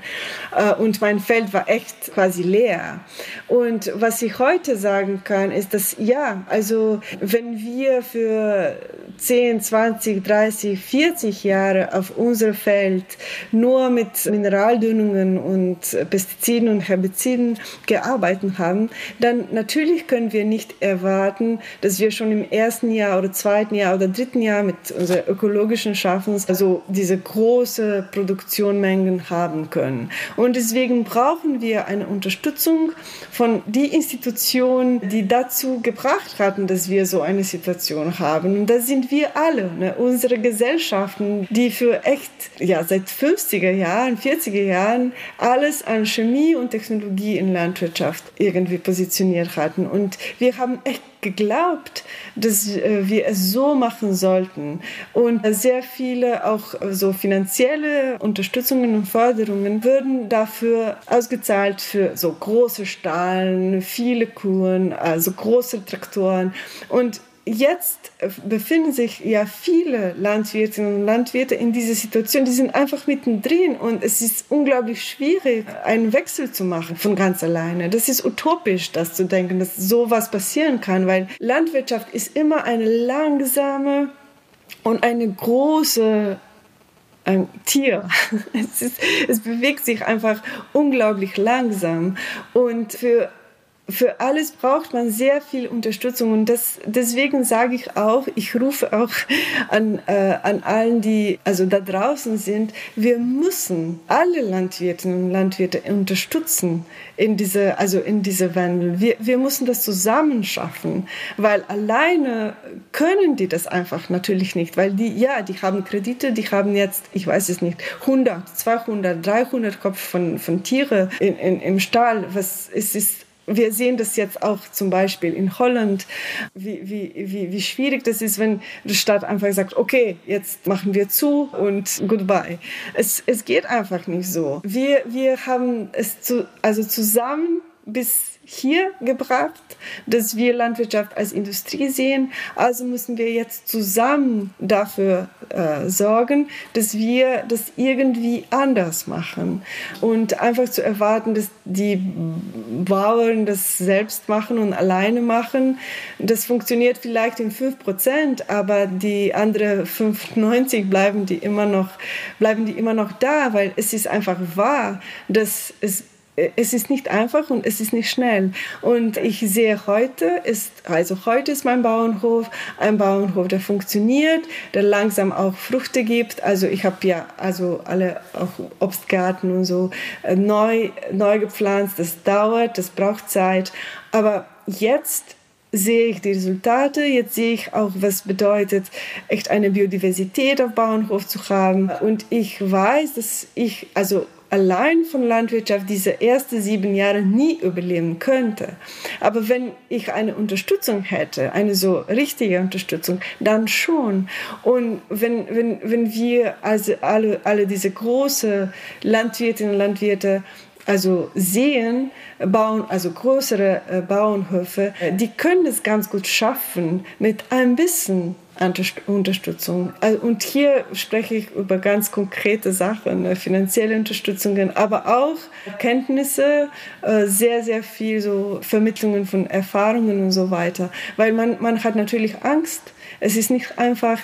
äh, und mein Feld war echt quasi leer. Und was ich heute sagen kann, ist, dass ja, also wenn wir wir für 10, 20, 30, 40 Jahre auf unser Feld nur mit Mineraldünnungen und Pestiziden und Herbiziden gearbeitet haben, dann natürlich können wir nicht erwarten, dass wir schon im ersten Jahr oder zweiten Jahr oder dritten Jahr mit unseren ökologischen Schaffens also diese große Produktionmengen haben können. Und deswegen brauchen wir eine Unterstützung von die Institutionen, die dazu gebracht hatten, dass wir so eine Situation Situation haben. Und das sind wir alle, ne? unsere Gesellschaften, die für echt, ja, seit 50er Jahren, 40er Jahren alles an Chemie und Technologie in Landwirtschaft irgendwie positioniert hatten. Und wir haben echt geglaubt, dass äh, wir es so machen sollten. Und sehr viele auch so finanzielle Unterstützungen und Förderungen würden dafür ausgezahlt für so große Stahlen, viele Kuren, also große Traktoren. Und jetzt befinden sich ja viele Landwirtinnen und Landwirte in dieser Situation, die sind einfach mittendrin und es ist unglaublich schwierig, einen Wechsel zu machen von ganz alleine. Das ist utopisch, das zu denken, dass sowas passieren kann, weil Landwirtschaft ist immer eine langsame und eine große ein Tier. Es, ist, es bewegt sich einfach unglaublich langsam. Und für für alles braucht man sehr viel Unterstützung und das, deswegen sage ich auch, ich rufe auch an, äh, an allen, die also da draußen sind, wir müssen alle Landwirtinnen und Landwirte unterstützen in diese, also in diese Wandel. Wir, wir müssen das zusammen schaffen, weil alleine können die das einfach natürlich nicht, weil die, ja, die haben Kredite, die haben jetzt, ich weiß es nicht, 100, 200, 300 Kopf von, von Tiere in, in, im Stall. Was, es ist wir sehen das jetzt auch zum Beispiel in Holland, wie, wie, wie, wie schwierig das ist, wenn die Stadt einfach sagt, okay, jetzt machen wir zu und goodbye. Es, es geht einfach nicht so. Wir, wir haben es zu, also zusammen bis hier gebracht, dass wir Landwirtschaft als Industrie sehen. Also müssen wir jetzt zusammen dafür äh, sorgen, dass wir das irgendwie anders machen. Und einfach zu erwarten, dass die Bauern das selbst machen und alleine machen, das funktioniert vielleicht in 5%, aber die anderen 95 bleiben die immer noch, bleiben die immer noch da, weil es ist einfach wahr, dass es es ist nicht einfach und es ist nicht schnell. Und ich sehe heute, ist, also heute ist mein Bauernhof ein Bauernhof, der funktioniert, der langsam auch Früchte gibt. Also ich habe ja also alle auch Obstgarten und so äh, neu, neu gepflanzt. Das dauert, das braucht Zeit. Aber jetzt sehe ich die Resultate. Jetzt sehe ich auch, was bedeutet, echt eine Biodiversität auf Bauernhof zu haben. Und ich weiß, dass ich, also allein von Landwirtschaft diese ersten sieben Jahre nie überleben könnte. Aber wenn ich eine Unterstützung hätte, eine so richtige Unterstützung, dann schon. Und wenn, wenn, wenn wir also alle, alle diese großen Landwirtinnen und Landwirte also sehen, bauen, also größere äh, Bauernhöfe, die können es ganz gut schaffen mit ein bisschen Unterstützung. Und hier spreche ich über ganz konkrete Sachen, ne, finanzielle Unterstützungen, aber auch Kenntnisse, äh, sehr, sehr viel so Vermittlungen von Erfahrungen und so weiter. Weil man, man hat natürlich Angst. Es ist nicht einfach.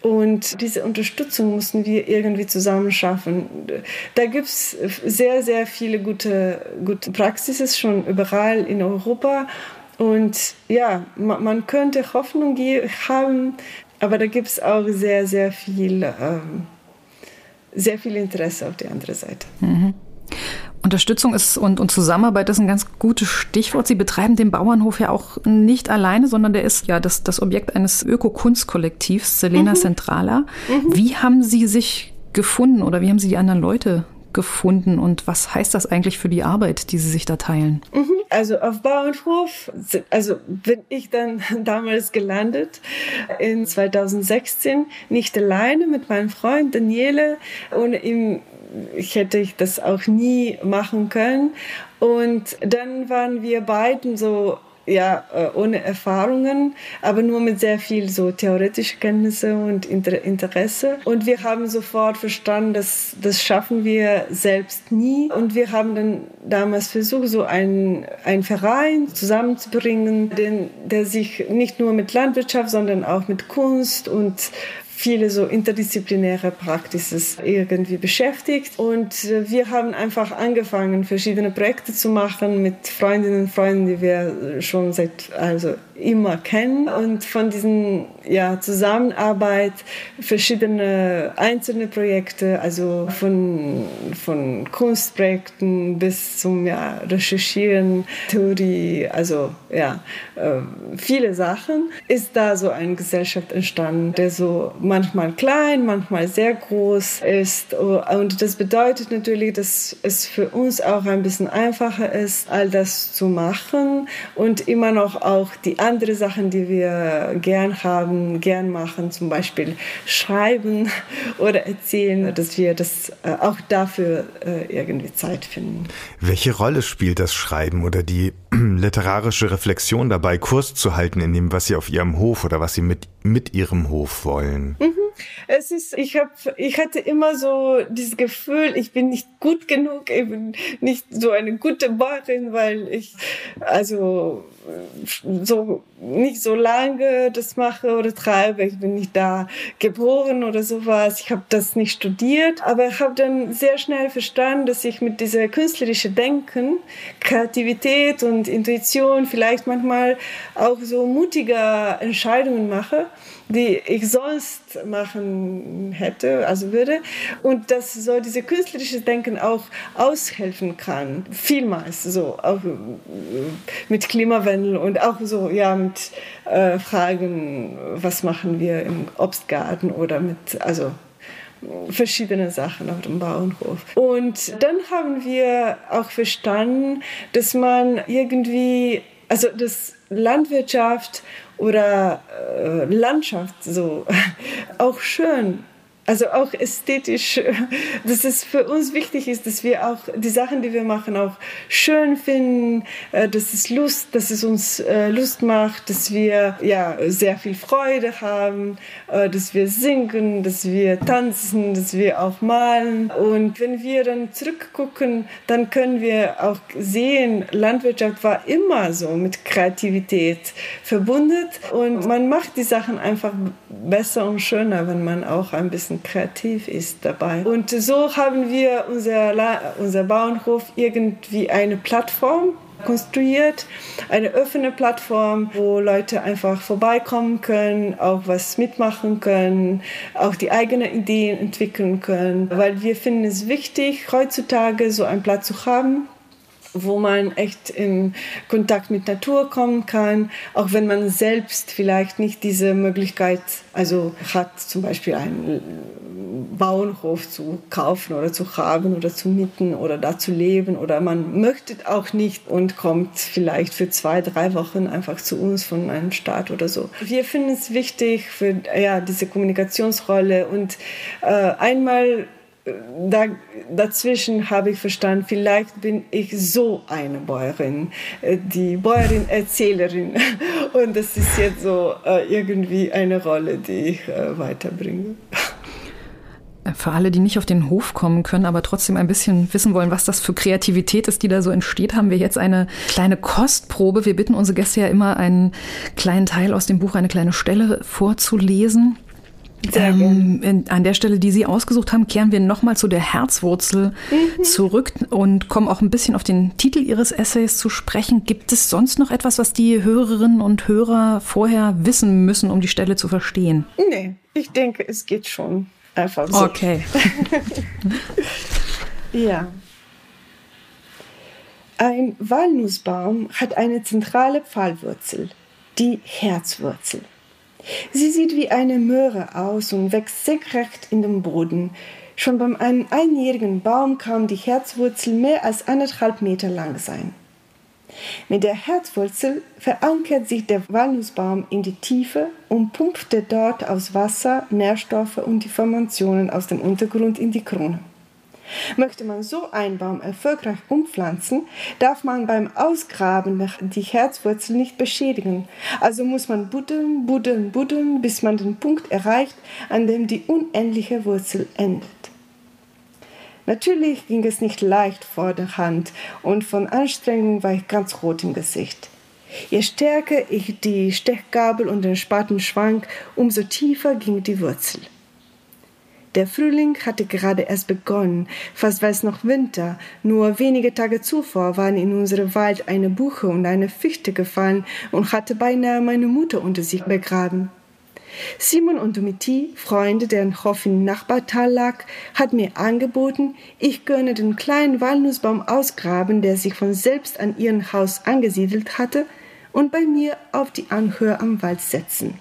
Und diese Unterstützung müssen wir irgendwie zusammen schaffen. Da gibt es sehr, sehr viele gute, gute Praxis schon überall in Europa. Und ja, man, könnte Hoffnung haben, aber da gibt es auch sehr, sehr viel, ähm, sehr viel Interesse auf die andere Seite. Mhm. Unterstützung ist und, und Zusammenarbeit ist ein ganz gutes Stichwort. Sie betreiben den Bauernhof ja auch nicht alleine, sondern der ist ja das, das Objekt eines Öko-Kunstkollektivs, Selena mhm. Centrala. Mhm. Wie haben Sie sich gefunden oder wie haben Sie die anderen Leute gefunden und was heißt das eigentlich für die Arbeit, die Sie sich da teilen? Mhm. Also auf Bauernhof, also bin ich dann damals gelandet in 2016, nicht alleine mit meinem Freund Daniele. Ohne ihm ich hätte ich das auch nie machen können. Und dann waren wir beiden so ja, äh, ohne Erfahrungen, aber nur mit sehr viel so theoretische Kenntnisse und Interesse. Und wir haben sofort verstanden, dass das schaffen wir selbst nie. Und wir haben dann damals versucht, so einen, einen Verein zusammenzubringen, den, der sich nicht nur mit Landwirtschaft, sondern auch mit Kunst und viele so interdisziplinäre Praxis irgendwie beschäftigt. Und äh, wir haben einfach angefangen, verschiedene Projekte zu machen mit Freundinnen und Freunden, die wir schon seit also immer kennen. Und von diesen ja, Zusammenarbeit verschiedene einzelne Projekte, also von, von Kunstprojekten bis zum ja, Recherchieren, Theorie, also ja, äh, viele Sachen, ist da so eine Gesellschaft entstanden, der so manchmal klein, manchmal sehr groß ist. Und das bedeutet natürlich, dass es für uns auch ein bisschen einfacher ist, all das zu machen und immer noch auch die anderen Sachen, die wir gern haben, gern machen, zum Beispiel schreiben oder erzählen, dass wir das äh, auch dafür äh, irgendwie Zeit finden. Welche Rolle spielt das Schreiben oder die literarische Reflexion dabei, Kurs zu halten in dem, was Sie auf Ihrem Hof oder was Sie mit, mit Ihrem Hof wollen? Mhm. Es ist, ich habe, ich hatte immer so dieses Gefühl, ich bin nicht gut genug, bin nicht so eine gute Bäuerin, weil ich, also so nicht so lange das mache oder treibe. Ich bin nicht da geboren oder sowas. Ich habe das nicht studiert, aber ich habe dann sehr schnell verstanden, dass ich mit dieser künstlerischen Denken, Kreativität und Intuition vielleicht manchmal auch so mutiger Entscheidungen mache die ich sonst machen hätte, also würde. Und dass so diese künstlerische Denken auch aushelfen kann. Vielmals so, auch äh, mit Klimawandel und auch so, ja, mit äh, Fragen, was machen wir im Obstgarten oder mit, also verschiedene Sachen auf dem Bauernhof. Und dann haben wir auch verstanden, dass man irgendwie, also das Landwirtschaft oder äh, Landschaft so. Auch schön also auch ästhetisch, dass es für uns wichtig ist, dass wir auch die Sachen, die wir machen, auch schön finden, äh, dass es Lust, dass es uns äh, Lust macht, dass wir ja sehr viel Freude haben, äh, dass wir singen, dass wir tanzen, dass wir auch malen. Und wenn wir dann zurückgucken, dann können wir auch sehen, Landwirtschaft war immer so mit Kreativität verbunden und man macht die Sachen einfach besser und schöner, wenn man auch ein bisschen kreativ ist dabei. Und so haben wir unser, unser Bauernhof irgendwie eine Plattform konstruiert, eine offene Plattform, wo Leute einfach vorbeikommen können, auch was mitmachen können, auch die eigenen Ideen entwickeln können, weil wir finden es wichtig, heutzutage so einen Platz zu haben, wo man echt in Kontakt mit Natur kommen kann, auch wenn man selbst vielleicht nicht diese Möglichkeit also hat, zum Beispiel einen Bauernhof zu kaufen oder zu haben oder zu mieten oder da zu leben oder man möchte auch nicht und kommt vielleicht für zwei, drei Wochen einfach zu uns von einem Staat oder so. Wir finden es wichtig für ja, diese Kommunikationsrolle und äh, einmal da, dazwischen habe ich verstanden, vielleicht bin ich so eine Bäuerin, äh, die Bäuerin-Erzählerin. Und das ist jetzt so äh, irgendwie eine Rolle, die ich äh, weiterbringe. Für alle, die nicht auf den Hof kommen können, aber trotzdem ein bisschen wissen wollen, was das für Kreativität ist, die da so entsteht, haben wir jetzt eine kleine Kostprobe. Wir bitten unsere Gäste ja immer, einen kleinen Teil aus dem Buch, eine kleine Stelle vorzulesen. Ähm, in, an der Stelle, die Sie ausgesucht haben, kehren wir nochmal zu der Herzwurzel mhm. zurück und kommen auch ein bisschen auf den Titel Ihres Essays zu sprechen. Gibt es sonst noch etwas, was die Hörerinnen und Hörer vorher wissen müssen, um die Stelle zu verstehen? Nee, ich denke, es geht schon einfach so. Okay. ja. Ein Walnussbaum hat eine zentrale Pfahlwurzel, die Herzwurzel. Sie sieht wie eine Möhre aus und wächst senkrecht in den Boden. Schon beim einem einjährigen Baum kann die Herzwurzel mehr als anderthalb Meter lang sein. Mit der Herzwurzel verankert sich der Walnussbaum in die Tiefe und pumpt dort aus Wasser, Nährstoffe und die Formationen aus dem Untergrund in die Krone. Möchte man so einen Baum erfolgreich umpflanzen, darf man beim Ausgraben die Herzwurzel nicht beschädigen. Also muss man buddeln, buddeln, buddeln, bis man den Punkt erreicht, an dem die unendliche Wurzel endet. Natürlich ging es nicht leicht vor der Hand und von Anstrengung war ich ganz rot im Gesicht. Je stärker ich die Stechgabel und den Spaten schwang, umso tiefer ging die Wurzel. Der Frühling hatte gerade erst begonnen, fast war es noch Winter. Nur wenige Tage zuvor waren in unserem Wald eine Buche und eine Fichte gefallen und hatte beinahe meine Mutter unter sich begraben. Simon und Domiti, Freunde, deren Hof im Nachbartal lag, hat mir angeboten, ich könne den kleinen Walnussbaum ausgraben, der sich von selbst an ihrem Haus angesiedelt hatte, und bei mir auf die Anhöhe am Wald setzen.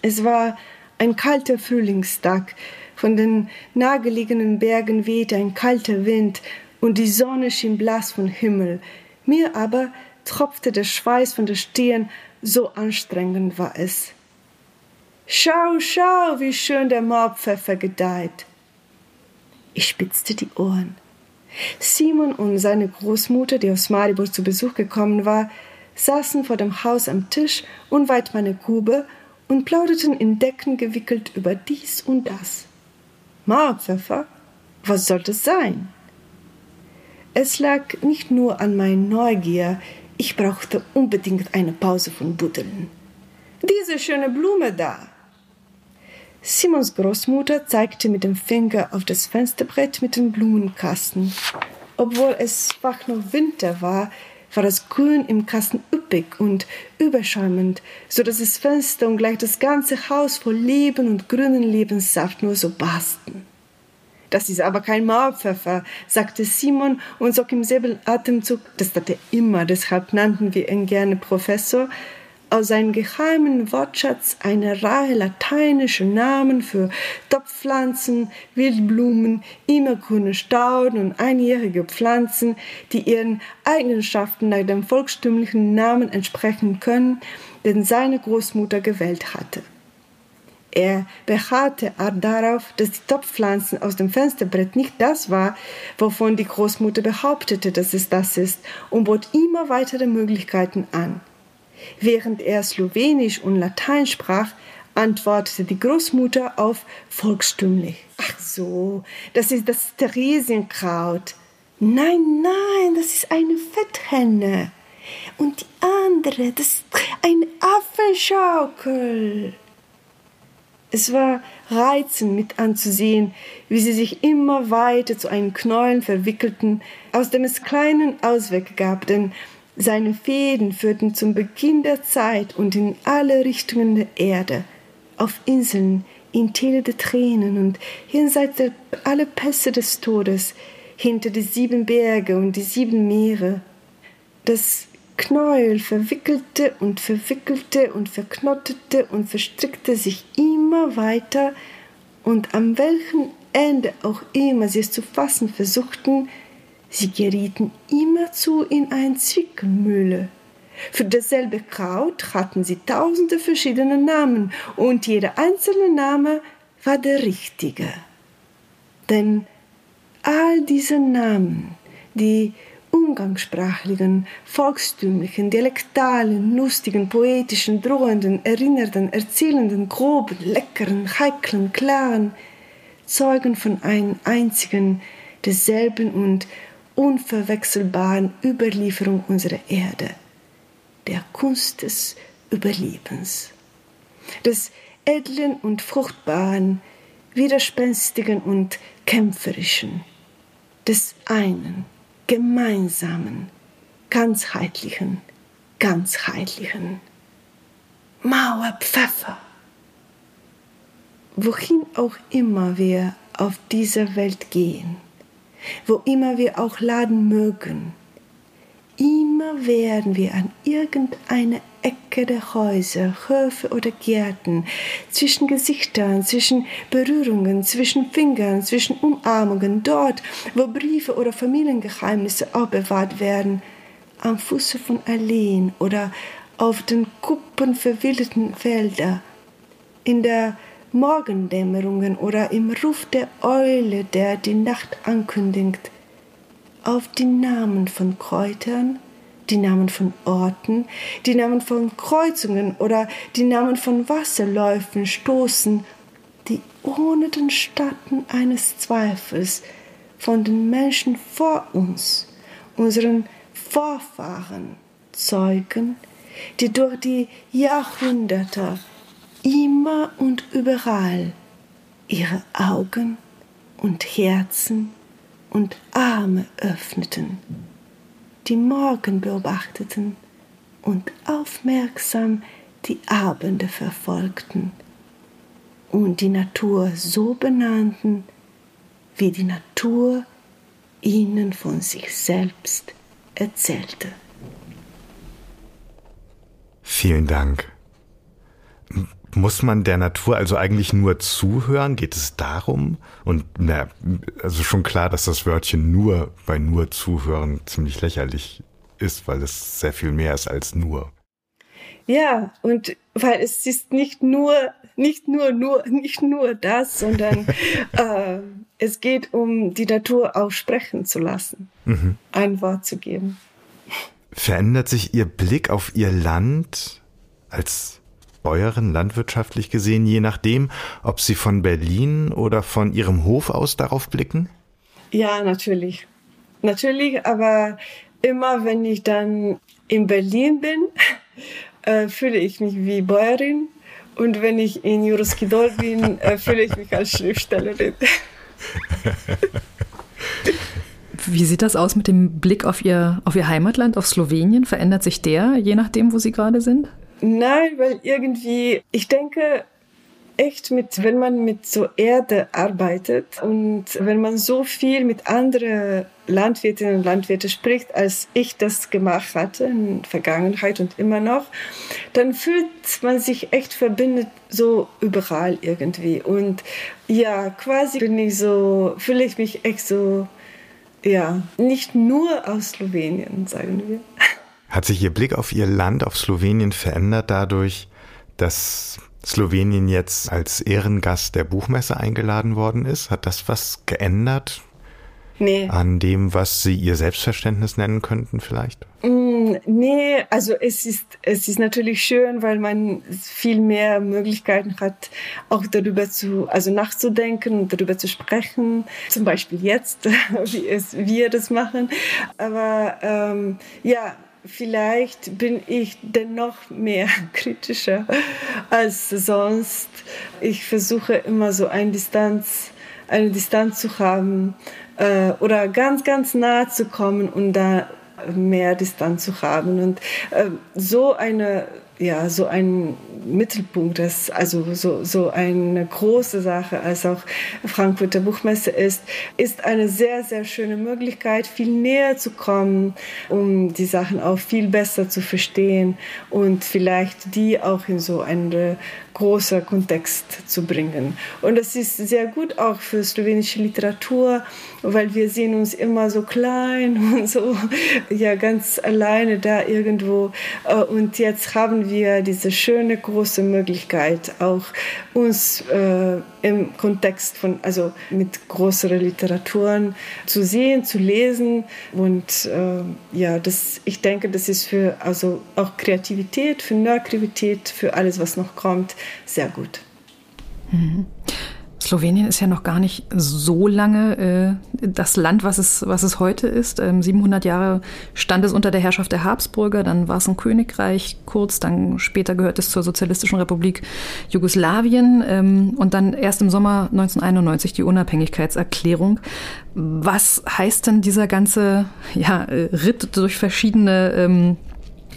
Es war ein kalter Frühlingstag, von den nahegelegenen Bergen wehte ein kalter Wind und die Sonne schien blass vom Himmel. Mir aber tropfte der Schweiß von der Stirn, so anstrengend war es. Schau, schau, wie schön der Maubpfeffer gedeiht. Ich spitzte die Ohren. Simon und seine Großmutter, die aus Maribor zu Besuch gekommen war, saßen vor dem Haus am Tisch unweit meiner Grube und plauderten in Decken gewickelt über dies und das. Maulpfeffer? Was sollte es sein? Es lag nicht nur an meiner Neugier, Ich brauchte unbedingt eine Pause von Buddeln. Diese schöne Blume da. Simons Großmutter zeigte mit dem Finger auf das Fensterbrett mit dem Blumenkasten. Obwohl es fach noch Winter war, war das Grün im Kasten üppig und überschäumend, so dass das Fenster und gleich das ganze Haus vor Leben und grünen Lebenssaft nur so basten. Das ist aber kein Mauerpfeffer, sagte Simon und sog im selben Atemzug, das tat er immer, deshalb nannten wir ihn gerne Professor, aus seinem geheimen Wortschatz eine Reihe lateinischer Namen für Topfpflanzen, Wildblumen, immergrüne Stauden und einjährige Pflanzen, die ihren Eigenschaften nach dem volkstümlichen Namen entsprechen können, den seine Großmutter gewählt hatte. Er beharrte darauf, dass die Topfpflanzen aus dem Fensterbrett nicht das war, wovon die Großmutter behauptete, dass es das ist, und bot immer weitere Möglichkeiten an. Während er Slowenisch und Latein sprach, antwortete die Großmutter auf volkstümlich. Ach so, das ist das Theresienkraut. Nein, nein, das ist eine Fetthenne. Und die andere, das ist eine Apfelschaukel. Es war reizend mit anzusehen, wie sie sich immer weiter zu einem Knäuel verwickelten, aus dem es keinen Ausweg gab, denn seine Fäden führten zum Beginn der Zeit und in alle Richtungen der Erde, auf Inseln, in Täler der Tränen und jenseits der alle Pässe des Todes, hinter die sieben Berge und die sieben Meere. Das Knäuel verwickelte und verwickelte und verknottete und verstrickte sich immer weiter, und am welchen Ende auch immer sie es zu fassen versuchten, Sie gerieten immerzu in eine Zwickmühle. Für dasselbe Kraut hatten sie tausende verschiedene Namen und jeder einzelne Name war der richtige. Denn all diese Namen, die umgangssprachlichen, volkstümlichen, dialektalen, lustigen, poetischen, drohenden, erinnernden, erzählenden, groben, leckeren, heiklen, klaren, zeugen von einem einzigen, derselben und unverwechselbaren Überlieferung unserer Erde, der Kunst des Überlebens, des edlen und fruchtbaren, widerspenstigen und kämpferischen, des einen, gemeinsamen, ganzheitlichen, ganzheitlichen. Mauerpfeffer. Wohin auch immer wir auf dieser Welt gehen, wo immer wir auch laden mögen. Immer werden wir an irgendeiner Ecke der Häuser, Höfe oder Gärten, zwischen Gesichtern, zwischen Berührungen, zwischen Fingern, zwischen Umarmungen, dort, wo Briefe oder Familiengeheimnisse aufbewahrt werden, am Fuße von Alleen oder auf den Kuppen verwilderten Felder, in der Morgendämmerungen oder im Ruf der Eule, der die Nacht ankündigt, auf die Namen von Kräutern, die Namen von Orten, die Namen von Kreuzungen oder die Namen von Wasserläufen stoßen, die ohne den Statten eines Zweifels von den Menschen vor uns, unseren Vorfahren, zeugen, die durch die Jahrhunderte immer und überall ihre Augen und Herzen und Arme öffneten, die Morgen beobachteten und aufmerksam die Abende verfolgten und die Natur so benannten, wie die Natur ihnen von sich selbst erzählte. Vielen Dank. Muss man der Natur also eigentlich nur zuhören? Geht es darum? Und na, also schon klar, dass das Wörtchen nur bei nur zuhören ziemlich lächerlich ist, weil es sehr viel mehr ist als nur. Ja, und weil es ist nicht nur, nicht nur, nur, nicht nur das, sondern äh, es geht um die Natur auch sprechen zu lassen, mhm. ein Wort zu geben. Verändert sich Ihr Blick auf Ihr Land als Bäuerin landwirtschaftlich gesehen, je nachdem, ob Sie von Berlin oder von Ihrem Hof aus darauf blicken? Ja, natürlich. Natürlich, aber immer wenn ich dann in Berlin bin, äh, fühle ich mich wie Bäuerin. Und wenn ich in Juroskidol bin, äh, fühle ich mich als Schriftstellerin. Wie sieht das aus mit dem Blick auf Ihr, auf Ihr Heimatland, auf Slowenien? Verändert sich der, je nachdem, wo Sie gerade sind? Nein, weil irgendwie, ich denke, echt mit, wenn man mit so Erde arbeitet und wenn man so viel mit anderen Landwirtinnen und Landwirten spricht, als ich das gemacht hatte in der Vergangenheit und immer noch, dann fühlt man sich echt verbindet so überall irgendwie. Und ja, quasi bin ich so, fühle ich mich echt so, ja, nicht nur aus Slowenien, sagen wir. Hat sich Ihr Blick auf Ihr Land, auf Slowenien verändert dadurch, dass Slowenien jetzt als Ehrengast der Buchmesse eingeladen worden ist? Hat das was geändert? Nee. An dem, was Sie Ihr Selbstverständnis nennen könnten vielleicht? Mm, nee, also es ist, es ist natürlich schön, weil man viel mehr Möglichkeiten hat, auch darüber zu, also nachzudenken darüber zu sprechen. Zum Beispiel jetzt, wie es wir das machen. Aber ähm, ja, vielleicht bin ich dennoch mehr kritischer als sonst. Ich versuche immer so eine Distanz, eine Distanz zu haben äh, oder ganz, ganz nah zu kommen und da mehr Distanz zu haben. Und äh, so eine ja, so ein Mittelpunkt, das also so, so eine große Sache als auch Frankfurter Buchmesse ist, ist eine sehr, sehr schöne Möglichkeit, viel näher zu kommen, um die Sachen auch viel besser zu verstehen und vielleicht die auch in so einen großer Kontext zu bringen. Und das ist sehr gut auch für slowenische Literatur, weil wir sehen uns immer so klein und so ja ganz alleine da irgendwo. Äh, und jetzt haben wir diese schöne große Möglichkeit, auch uns äh, im Kontext von, also mit größeren Literaturen zu sehen, zu lesen. Und äh, ja, das, ich denke, das ist für also auch Kreativität, für Neukreativität, für alles, was noch kommt, sehr gut. Mhm. Slowenien ist ja noch gar nicht so lange äh, das Land, was es, was es heute ist. Ähm, 700 Jahre stand es unter der Herrschaft der Habsburger, dann war es ein Königreich kurz, dann später gehört es zur Sozialistischen Republik Jugoslawien ähm, und dann erst im Sommer 1991 die Unabhängigkeitserklärung. Was heißt denn dieser ganze ja, Ritt durch verschiedene ähm,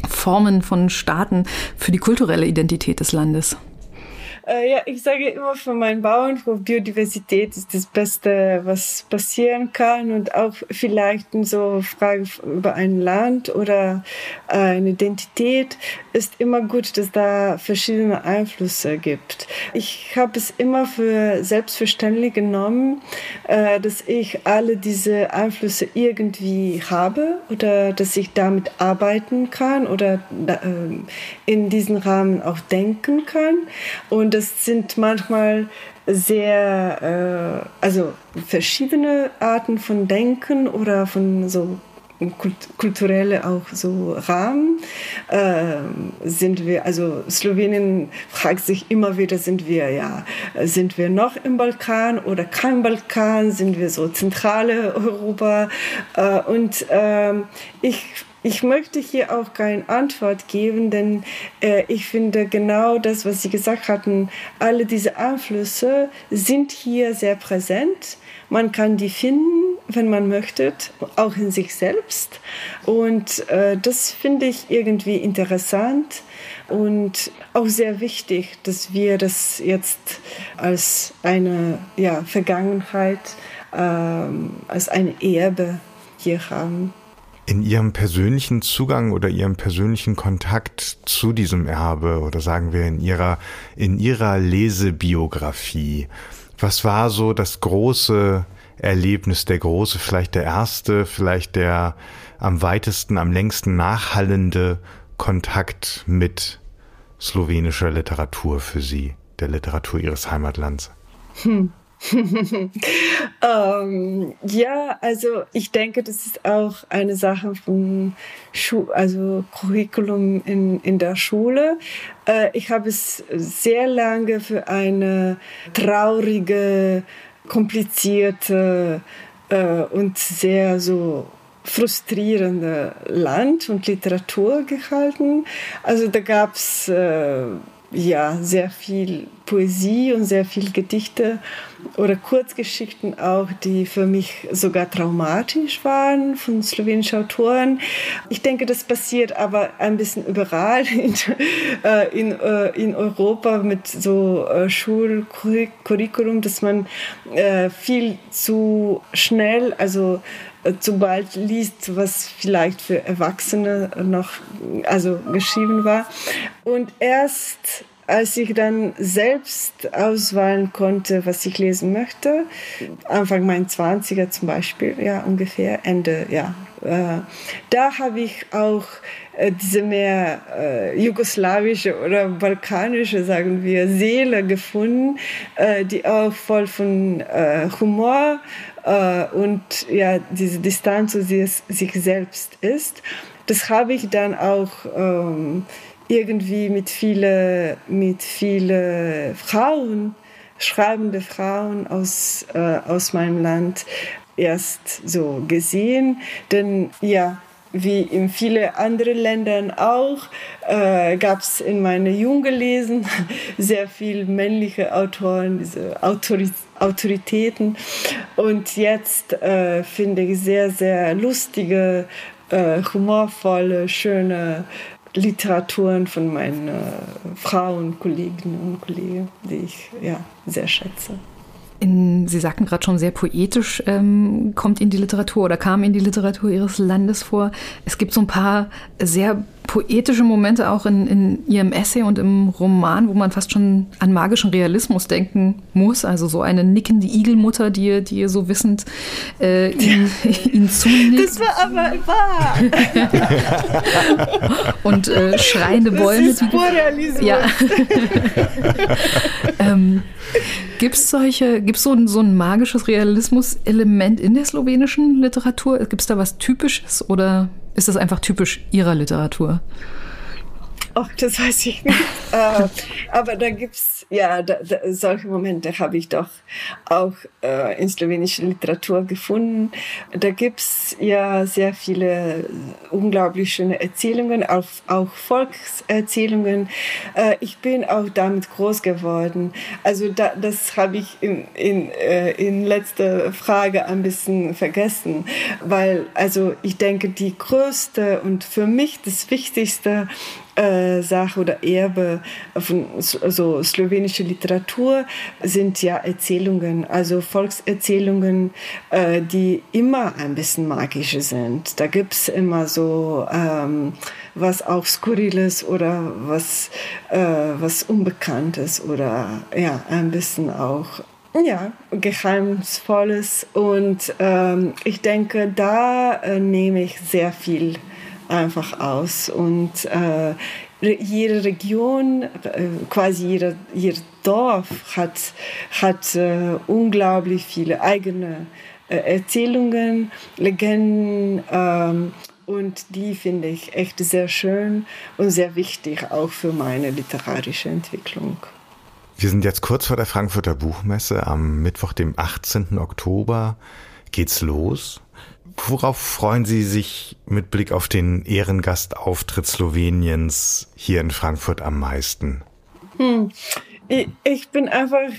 Formen von Staaten für die kulturelle Identität des Landes? Äh, ja, ich sage immer für meinen Bauernhof, Biodiversität ist das Beste, was passieren kann und auch vielleicht so Frage über ein Land oder äh, eine Identität ist immer gut, dass da verschiedene Einflüsse gibt. Ich habe es immer für selbstverständlich genommen, äh, dass ich alle diese Einflüsse irgendwie habe oder dass ich damit arbeiten kann oder äh, in diesen Rahmen auch denken kann und das sind manchmal sehr, äh, also verschiedene Arten von Denken oder von so kulturelle auch so Rahmen. Äh, sind wir also Slowenien fragt sich immer wieder sind wir ja sind wir noch im Balkan oder kein Balkan? Sind wir so zentrale Europa? Äh, und äh, ich ich möchte hier auch keine Antwort geben, denn äh, ich finde genau das, was Sie gesagt hatten, alle diese Einflüsse sind hier sehr präsent. Man kann die finden, wenn man möchte, auch in sich selbst. Und äh, das finde ich irgendwie interessant und auch sehr wichtig, dass wir das jetzt als eine ja, Vergangenheit, äh, als ein Erbe hier haben in Ihrem persönlichen Zugang oder Ihrem persönlichen Kontakt zu diesem Erbe oder sagen wir in Ihrer, in Ihrer Lesebiografie, was war so das große Erlebnis, der große, vielleicht der erste, vielleicht der am weitesten, am längsten nachhallende Kontakt mit slowenischer Literatur für Sie, der Literatur Ihres Heimatlands? Hm. ähm, ja, also ich denke, das ist auch eine Sache von Schu also Curriculum in, in der Schule. Äh, ich habe es sehr lange für eine traurige, komplizierte äh, und sehr so frustrierende Land und Literatur gehalten. Also da gab es äh, ja sehr viel Poesie und sehr viel Gedichte oder Kurzgeschichten auch, die für mich sogar traumatisch waren von slowenischen Autoren. Ich denke, das passiert aber ein bisschen überall in, äh, in, äh, in Europa mit so äh, Schulcurriculum, dass man viel zu schnell, also zu bald liest, was vielleicht für Erwachsene noch also geschrieben war. Und erst als ich dann selbst auswählen konnte, was ich lesen möchte, Anfang meiner 20er zum Beispiel, ja, ungefähr, Ende, ja, äh, da habe ich auch äh, diese mehr äh, jugoslawische oder balkanische, sagen wir, Seele gefunden, äh, die auch voll von äh, Humor äh, und ja, diese Distanz zu sich, sich selbst ist. Das habe ich dann auch ähm, irgendwie mit vielen mit viele Frauen, schreibende Frauen aus, äh, aus meinem Land erst so gesehen. Denn ja, wie in vielen anderen Ländern auch, äh, gab es in meinen Junggelesen sehr viele männliche Autoren, diese Autorität. Autoritäten. Und jetzt äh, finde ich sehr, sehr lustige, äh, humorvolle, schöne Literaturen von meinen äh, Frauen, Kolleginnen und Kollegen, die ich ja, sehr schätze. In, Sie sagten gerade schon sehr poetisch, ähm, kommt in die Literatur oder kam in die Literatur Ihres Landes vor. Es gibt so ein paar sehr poetische Momente auch in, in Ihrem Essay und im Roman, wo man fast schon an magischen Realismus denken muss. Also so eine nickende Igelmutter, die, die so wissend äh, ihn, ihn zunickt. Das war aber wahr. und äh, schreiende Bäume. Das ist die, ja. ähm, Gibt es solche, gibt so, ein, so ein magisches Realismus-Element in der slowenischen Literatur? Gibt es da was Typisches oder ist das einfach typisch Ihrer Literatur? Ach, das weiß ich nicht. äh, aber da gibt's ja, da, da, solche Momente habe ich doch auch äh, in slowenischer Literatur gefunden. Da gibt's ja sehr viele unglaublich schöne Erzählungen, auch, auch Volkserzählungen. Äh, ich bin auch damit groß geworden. Also da, das habe ich in, in, äh, in letzter Frage ein bisschen vergessen, weil also ich denke, die größte und für mich das Wichtigste äh, Sache oder Erbe von so slowenische Literatur sind ja Erzählungen, also Volkserzählungen, äh, die immer ein bisschen magische sind. Da gibt es immer so ähm, was auch Skurriles oder was, äh, was Unbekanntes oder ja, ein bisschen auch ja, Geheimnisvolles. Und ähm, ich denke, da äh, nehme ich sehr viel einfach aus. Und äh, jede Region, äh, quasi jeder, jeder Dorf hat, hat äh, unglaublich viele eigene äh, Erzählungen, Legenden. Ähm, und die finde ich echt sehr schön und sehr wichtig auch für meine literarische Entwicklung. Wir sind jetzt kurz vor der Frankfurter Buchmesse. Am Mittwoch, dem 18. Oktober, geht's los. Worauf freuen Sie sich mit Blick auf den Ehrengastauftritt Sloweniens hier in Frankfurt am meisten? Hm. Ich bin einfach,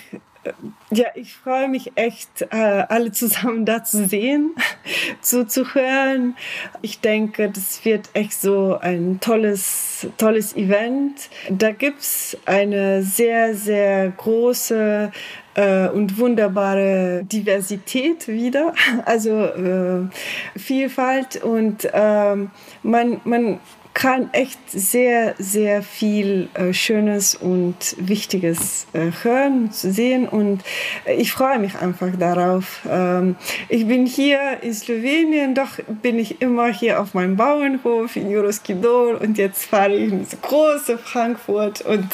ja, ich freue mich echt, äh, alle zusammen da zu sehen, zuzuhören. Ich denke, das wird echt so ein tolles, tolles Event. Da gibt es eine sehr, sehr große äh, und wunderbare Diversität wieder, also äh, Vielfalt und ähm, man, man kann echt sehr, sehr viel äh, Schönes und Wichtiges äh, hören, zu sehen und ich freue mich einfach darauf. Ähm, ich bin hier in Slowenien, doch bin ich immer hier auf meinem Bauernhof in Juroskidol und jetzt fahre ich in das große Frankfurt und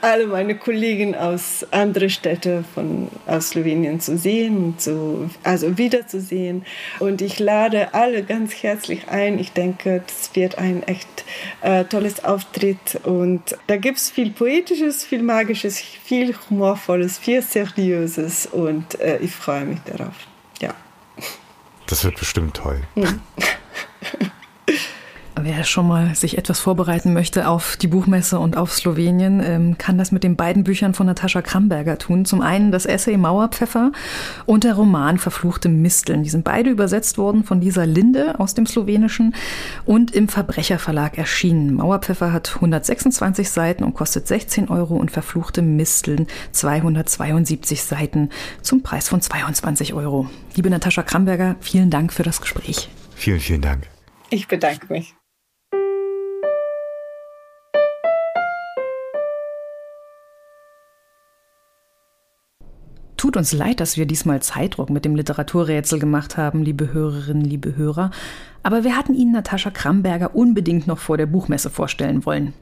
alle meine Kollegen aus anderen Städten von, aus Slowenien zu sehen, zu, also wiederzusehen und ich lade alle ganz herzlich ein. Ich denke, das wird ein echt äh, tolles Auftritt. Und da gibt es viel Poetisches, viel Magisches, viel Humorvolles, viel Seriöses. Und äh, ich freue mich darauf. Ja. Das wird bestimmt toll. Mhm. Wer schon mal sich etwas vorbereiten möchte auf die Buchmesse und auf Slowenien, ähm, kann das mit den beiden Büchern von Natascha Kramberger tun. Zum einen das Essay Mauerpfeffer und der Roman Verfluchte Misteln. Die sind beide übersetzt worden von Lisa Linde aus dem Slowenischen und im Verbrecherverlag erschienen. Mauerpfeffer hat 126 Seiten und kostet 16 Euro und Verfluchte Misteln 272 Seiten zum Preis von 22 Euro. Liebe Natascha Kramberger, vielen Dank für das Gespräch. Vielen, vielen Dank. Ich bedanke mich. Tut uns leid, dass wir diesmal Zeitdruck mit dem Literaturrätsel gemacht haben, liebe Hörerinnen, liebe Hörer. Aber wir hatten Ihnen Natascha Kramberger unbedingt noch vor der Buchmesse vorstellen wollen.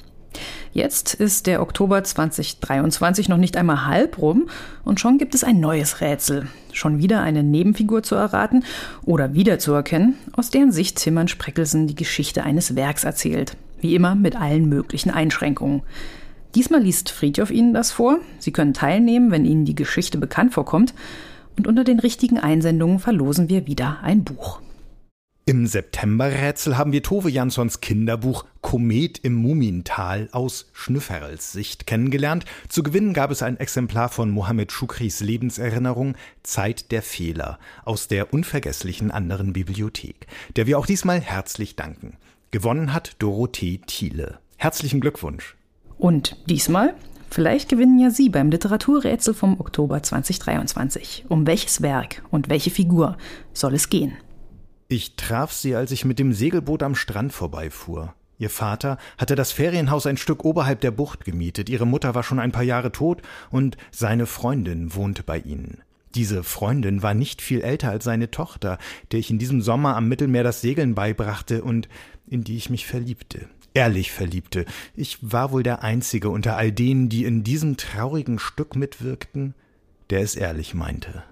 Jetzt ist der Oktober 2023 noch nicht einmal halb rum und schon gibt es ein neues Rätsel. Schon wieder eine Nebenfigur zu erraten oder wiederzuerkennen, aus deren Sicht Timmern Spreckelsen die Geschichte eines Werks erzählt. Wie immer mit allen möglichen Einschränkungen. Diesmal liest Friedhoff Ihnen das vor. Sie können teilnehmen, wenn Ihnen die Geschichte bekannt vorkommt. Und unter den richtigen Einsendungen verlosen wir wieder ein Buch. Im September-Rätsel haben wir Tove Janssons Kinderbuch Komet im Mumintal aus Schnüfferls Sicht kennengelernt. Zu gewinnen gab es ein Exemplar von Mohammed Shukris Lebenserinnerung Zeit der Fehler aus der unvergesslichen anderen Bibliothek, der wir auch diesmal herzlich danken. Gewonnen hat Dorothee Thiele. Herzlichen Glückwunsch. Und diesmal Vielleicht gewinnen ja Sie beim Literaturrätsel vom Oktober 2023. Um welches Werk und welche Figur soll es gehen? Ich traf sie, als ich mit dem Segelboot am Strand vorbeifuhr. Ihr Vater hatte das Ferienhaus ein Stück oberhalb der Bucht gemietet, ihre Mutter war schon ein paar Jahre tot und seine Freundin wohnte bei ihnen. Diese Freundin war nicht viel älter als seine Tochter, der ich in diesem Sommer am Mittelmeer das Segeln beibrachte und in die ich mich verliebte ehrlich verliebte. Ich war wohl der Einzige unter all denen, die in diesem traurigen Stück mitwirkten, der es ehrlich meinte.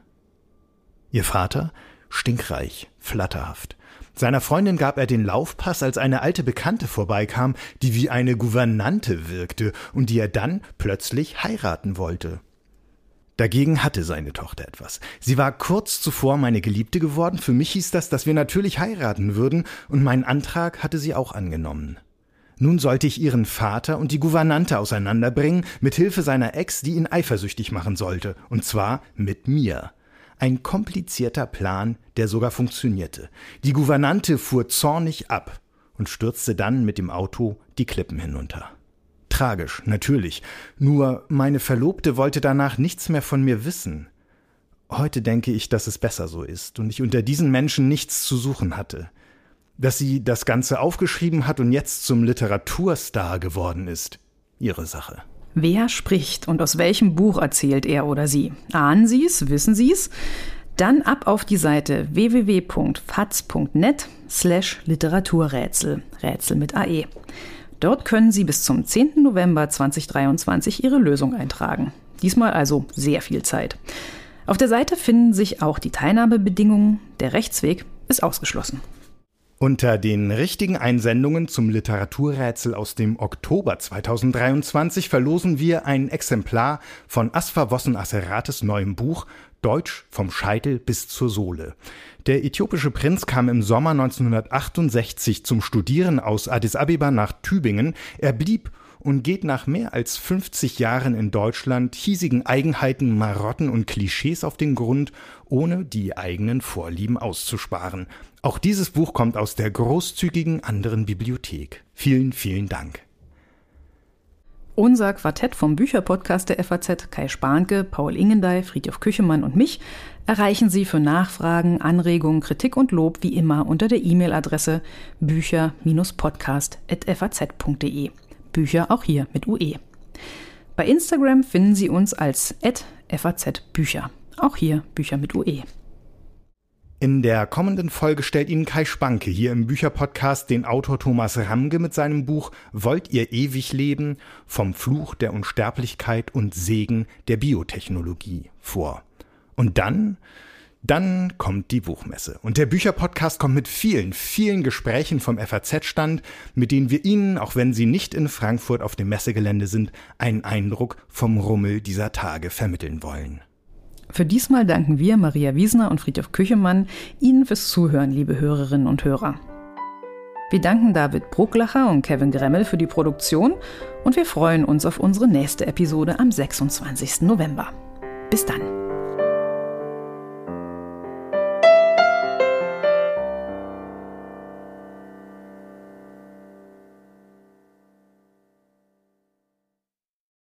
Ihr Vater stinkreich, flatterhaft. Seiner Freundin gab er den Laufpass, als eine alte Bekannte vorbeikam, die wie eine Gouvernante wirkte und die er dann plötzlich heiraten wollte. Dagegen hatte seine Tochter etwas. Sie war kurz zuvor meine Geliebte geworden, für mich hieß das, dass wir natürlich heiraten würden, und meinen Antrag hatte sie auch angenommen. Nun sollte ich ihren Vater und die Gouvernante auseinanderbringen, mit Hilfe seiner Ex, die ihn eifersüchtig machen sollte, und zwar mit mir. Ein komplizierter Plan, der sogar funktionierte. Die Gouvernante fuhr zornig ab und stürzte dann mit dem Auto die Klippen hinunter. Tragisch, natürlich. Nur meine Verlobte wollte danach nichts mehr von mir wissen. Heute denke ich, dass es besser so ist und ich unter diesen Menschen nichts zu suchen hatte. Dass sie das Ganze aufgeschrieben hat und jetzt zum Literaturstar geworden ist, ihre Sache. Wer spricht und aus welchem Buch erzählt er oder sie? Ahnen Sie es? Wissen Sie es? Dann ab auf die Seite www.fatz.net slash Literaturrätsel, Rätsel mit AE. Dort können Sie bis zum 10. November 2023 Ihre Lösung eintragen. Diesmal also sehr viel Zeit. Auf der Seite finden sich auch die Teilnahmebedingungen. Der Rechtsweg ist ausgeschlossen. Unter den richtigen Einsendungen zum Literaturrätsel aus dem Oktober 2023 verlosen wir ein Exemplar von Asfa Wossen Asserates neuem Buch Deutsch vom Scheitel bis zur Sohle. Der äthiopische Prinz kam im Sommer 1968 zum Studieren aus Addis Abeba nach Tübingen. Er blieb und geht nach mehr als 50 Jahren in Deutschland hiesigen Eigenheiten, Marotten und Klischees auf den Grund, ohne die eigenen Vorlieben auszusparen. Auch dieses Buch kommt aus der großzügigen anderen Bibliothek. Vielen, vielen Dank. Unser Quartett vom Bücherpodcast der FAZ, Kai Spanke, Paul Ingendey, Friedhof Küchemann und mich, erreichen Sie für Nachfragen, Anregungen, Kritik und Lob wie immer unter der E-Mail-Adresse bücher-podcast.faz.de. Bücher auch hier mit UE. Bei Instagram finden Sie uns als @fazbücher. Auch hier Bücher mit UE. In der kommenden Folge stellt Ihnen Kai Spanke hier im Bücherpodcast den Autor Thomas Ramge mit seinem Buch Wollt ihr ewig leben? Vom Fluch der Unsterblichkeit und Segen der Biotechnologie vor. Und dann dann kommt die Buchmesse. Und der Bücherpodcast kommt mit vielen, vielen Gesprächen vom FAZ-Stand, mit denen wir Ihnen, auch wenn Sie nicht in Frankfurt auf dem Messegelände sind, einen Eindruck vom Rummel dieser Tage vermitteln wollen. Für diesmal danken wir, Maria Wiesner und Friedhof Küchemann, Ihnen fürs Zuhören, liebe Hörerinnen und Hörer. Wir danken David Brucklacher und Kevin Gremmel für die Produktion und wir freuen uns auf unsere nächste Episode am 26. November. Bis dann.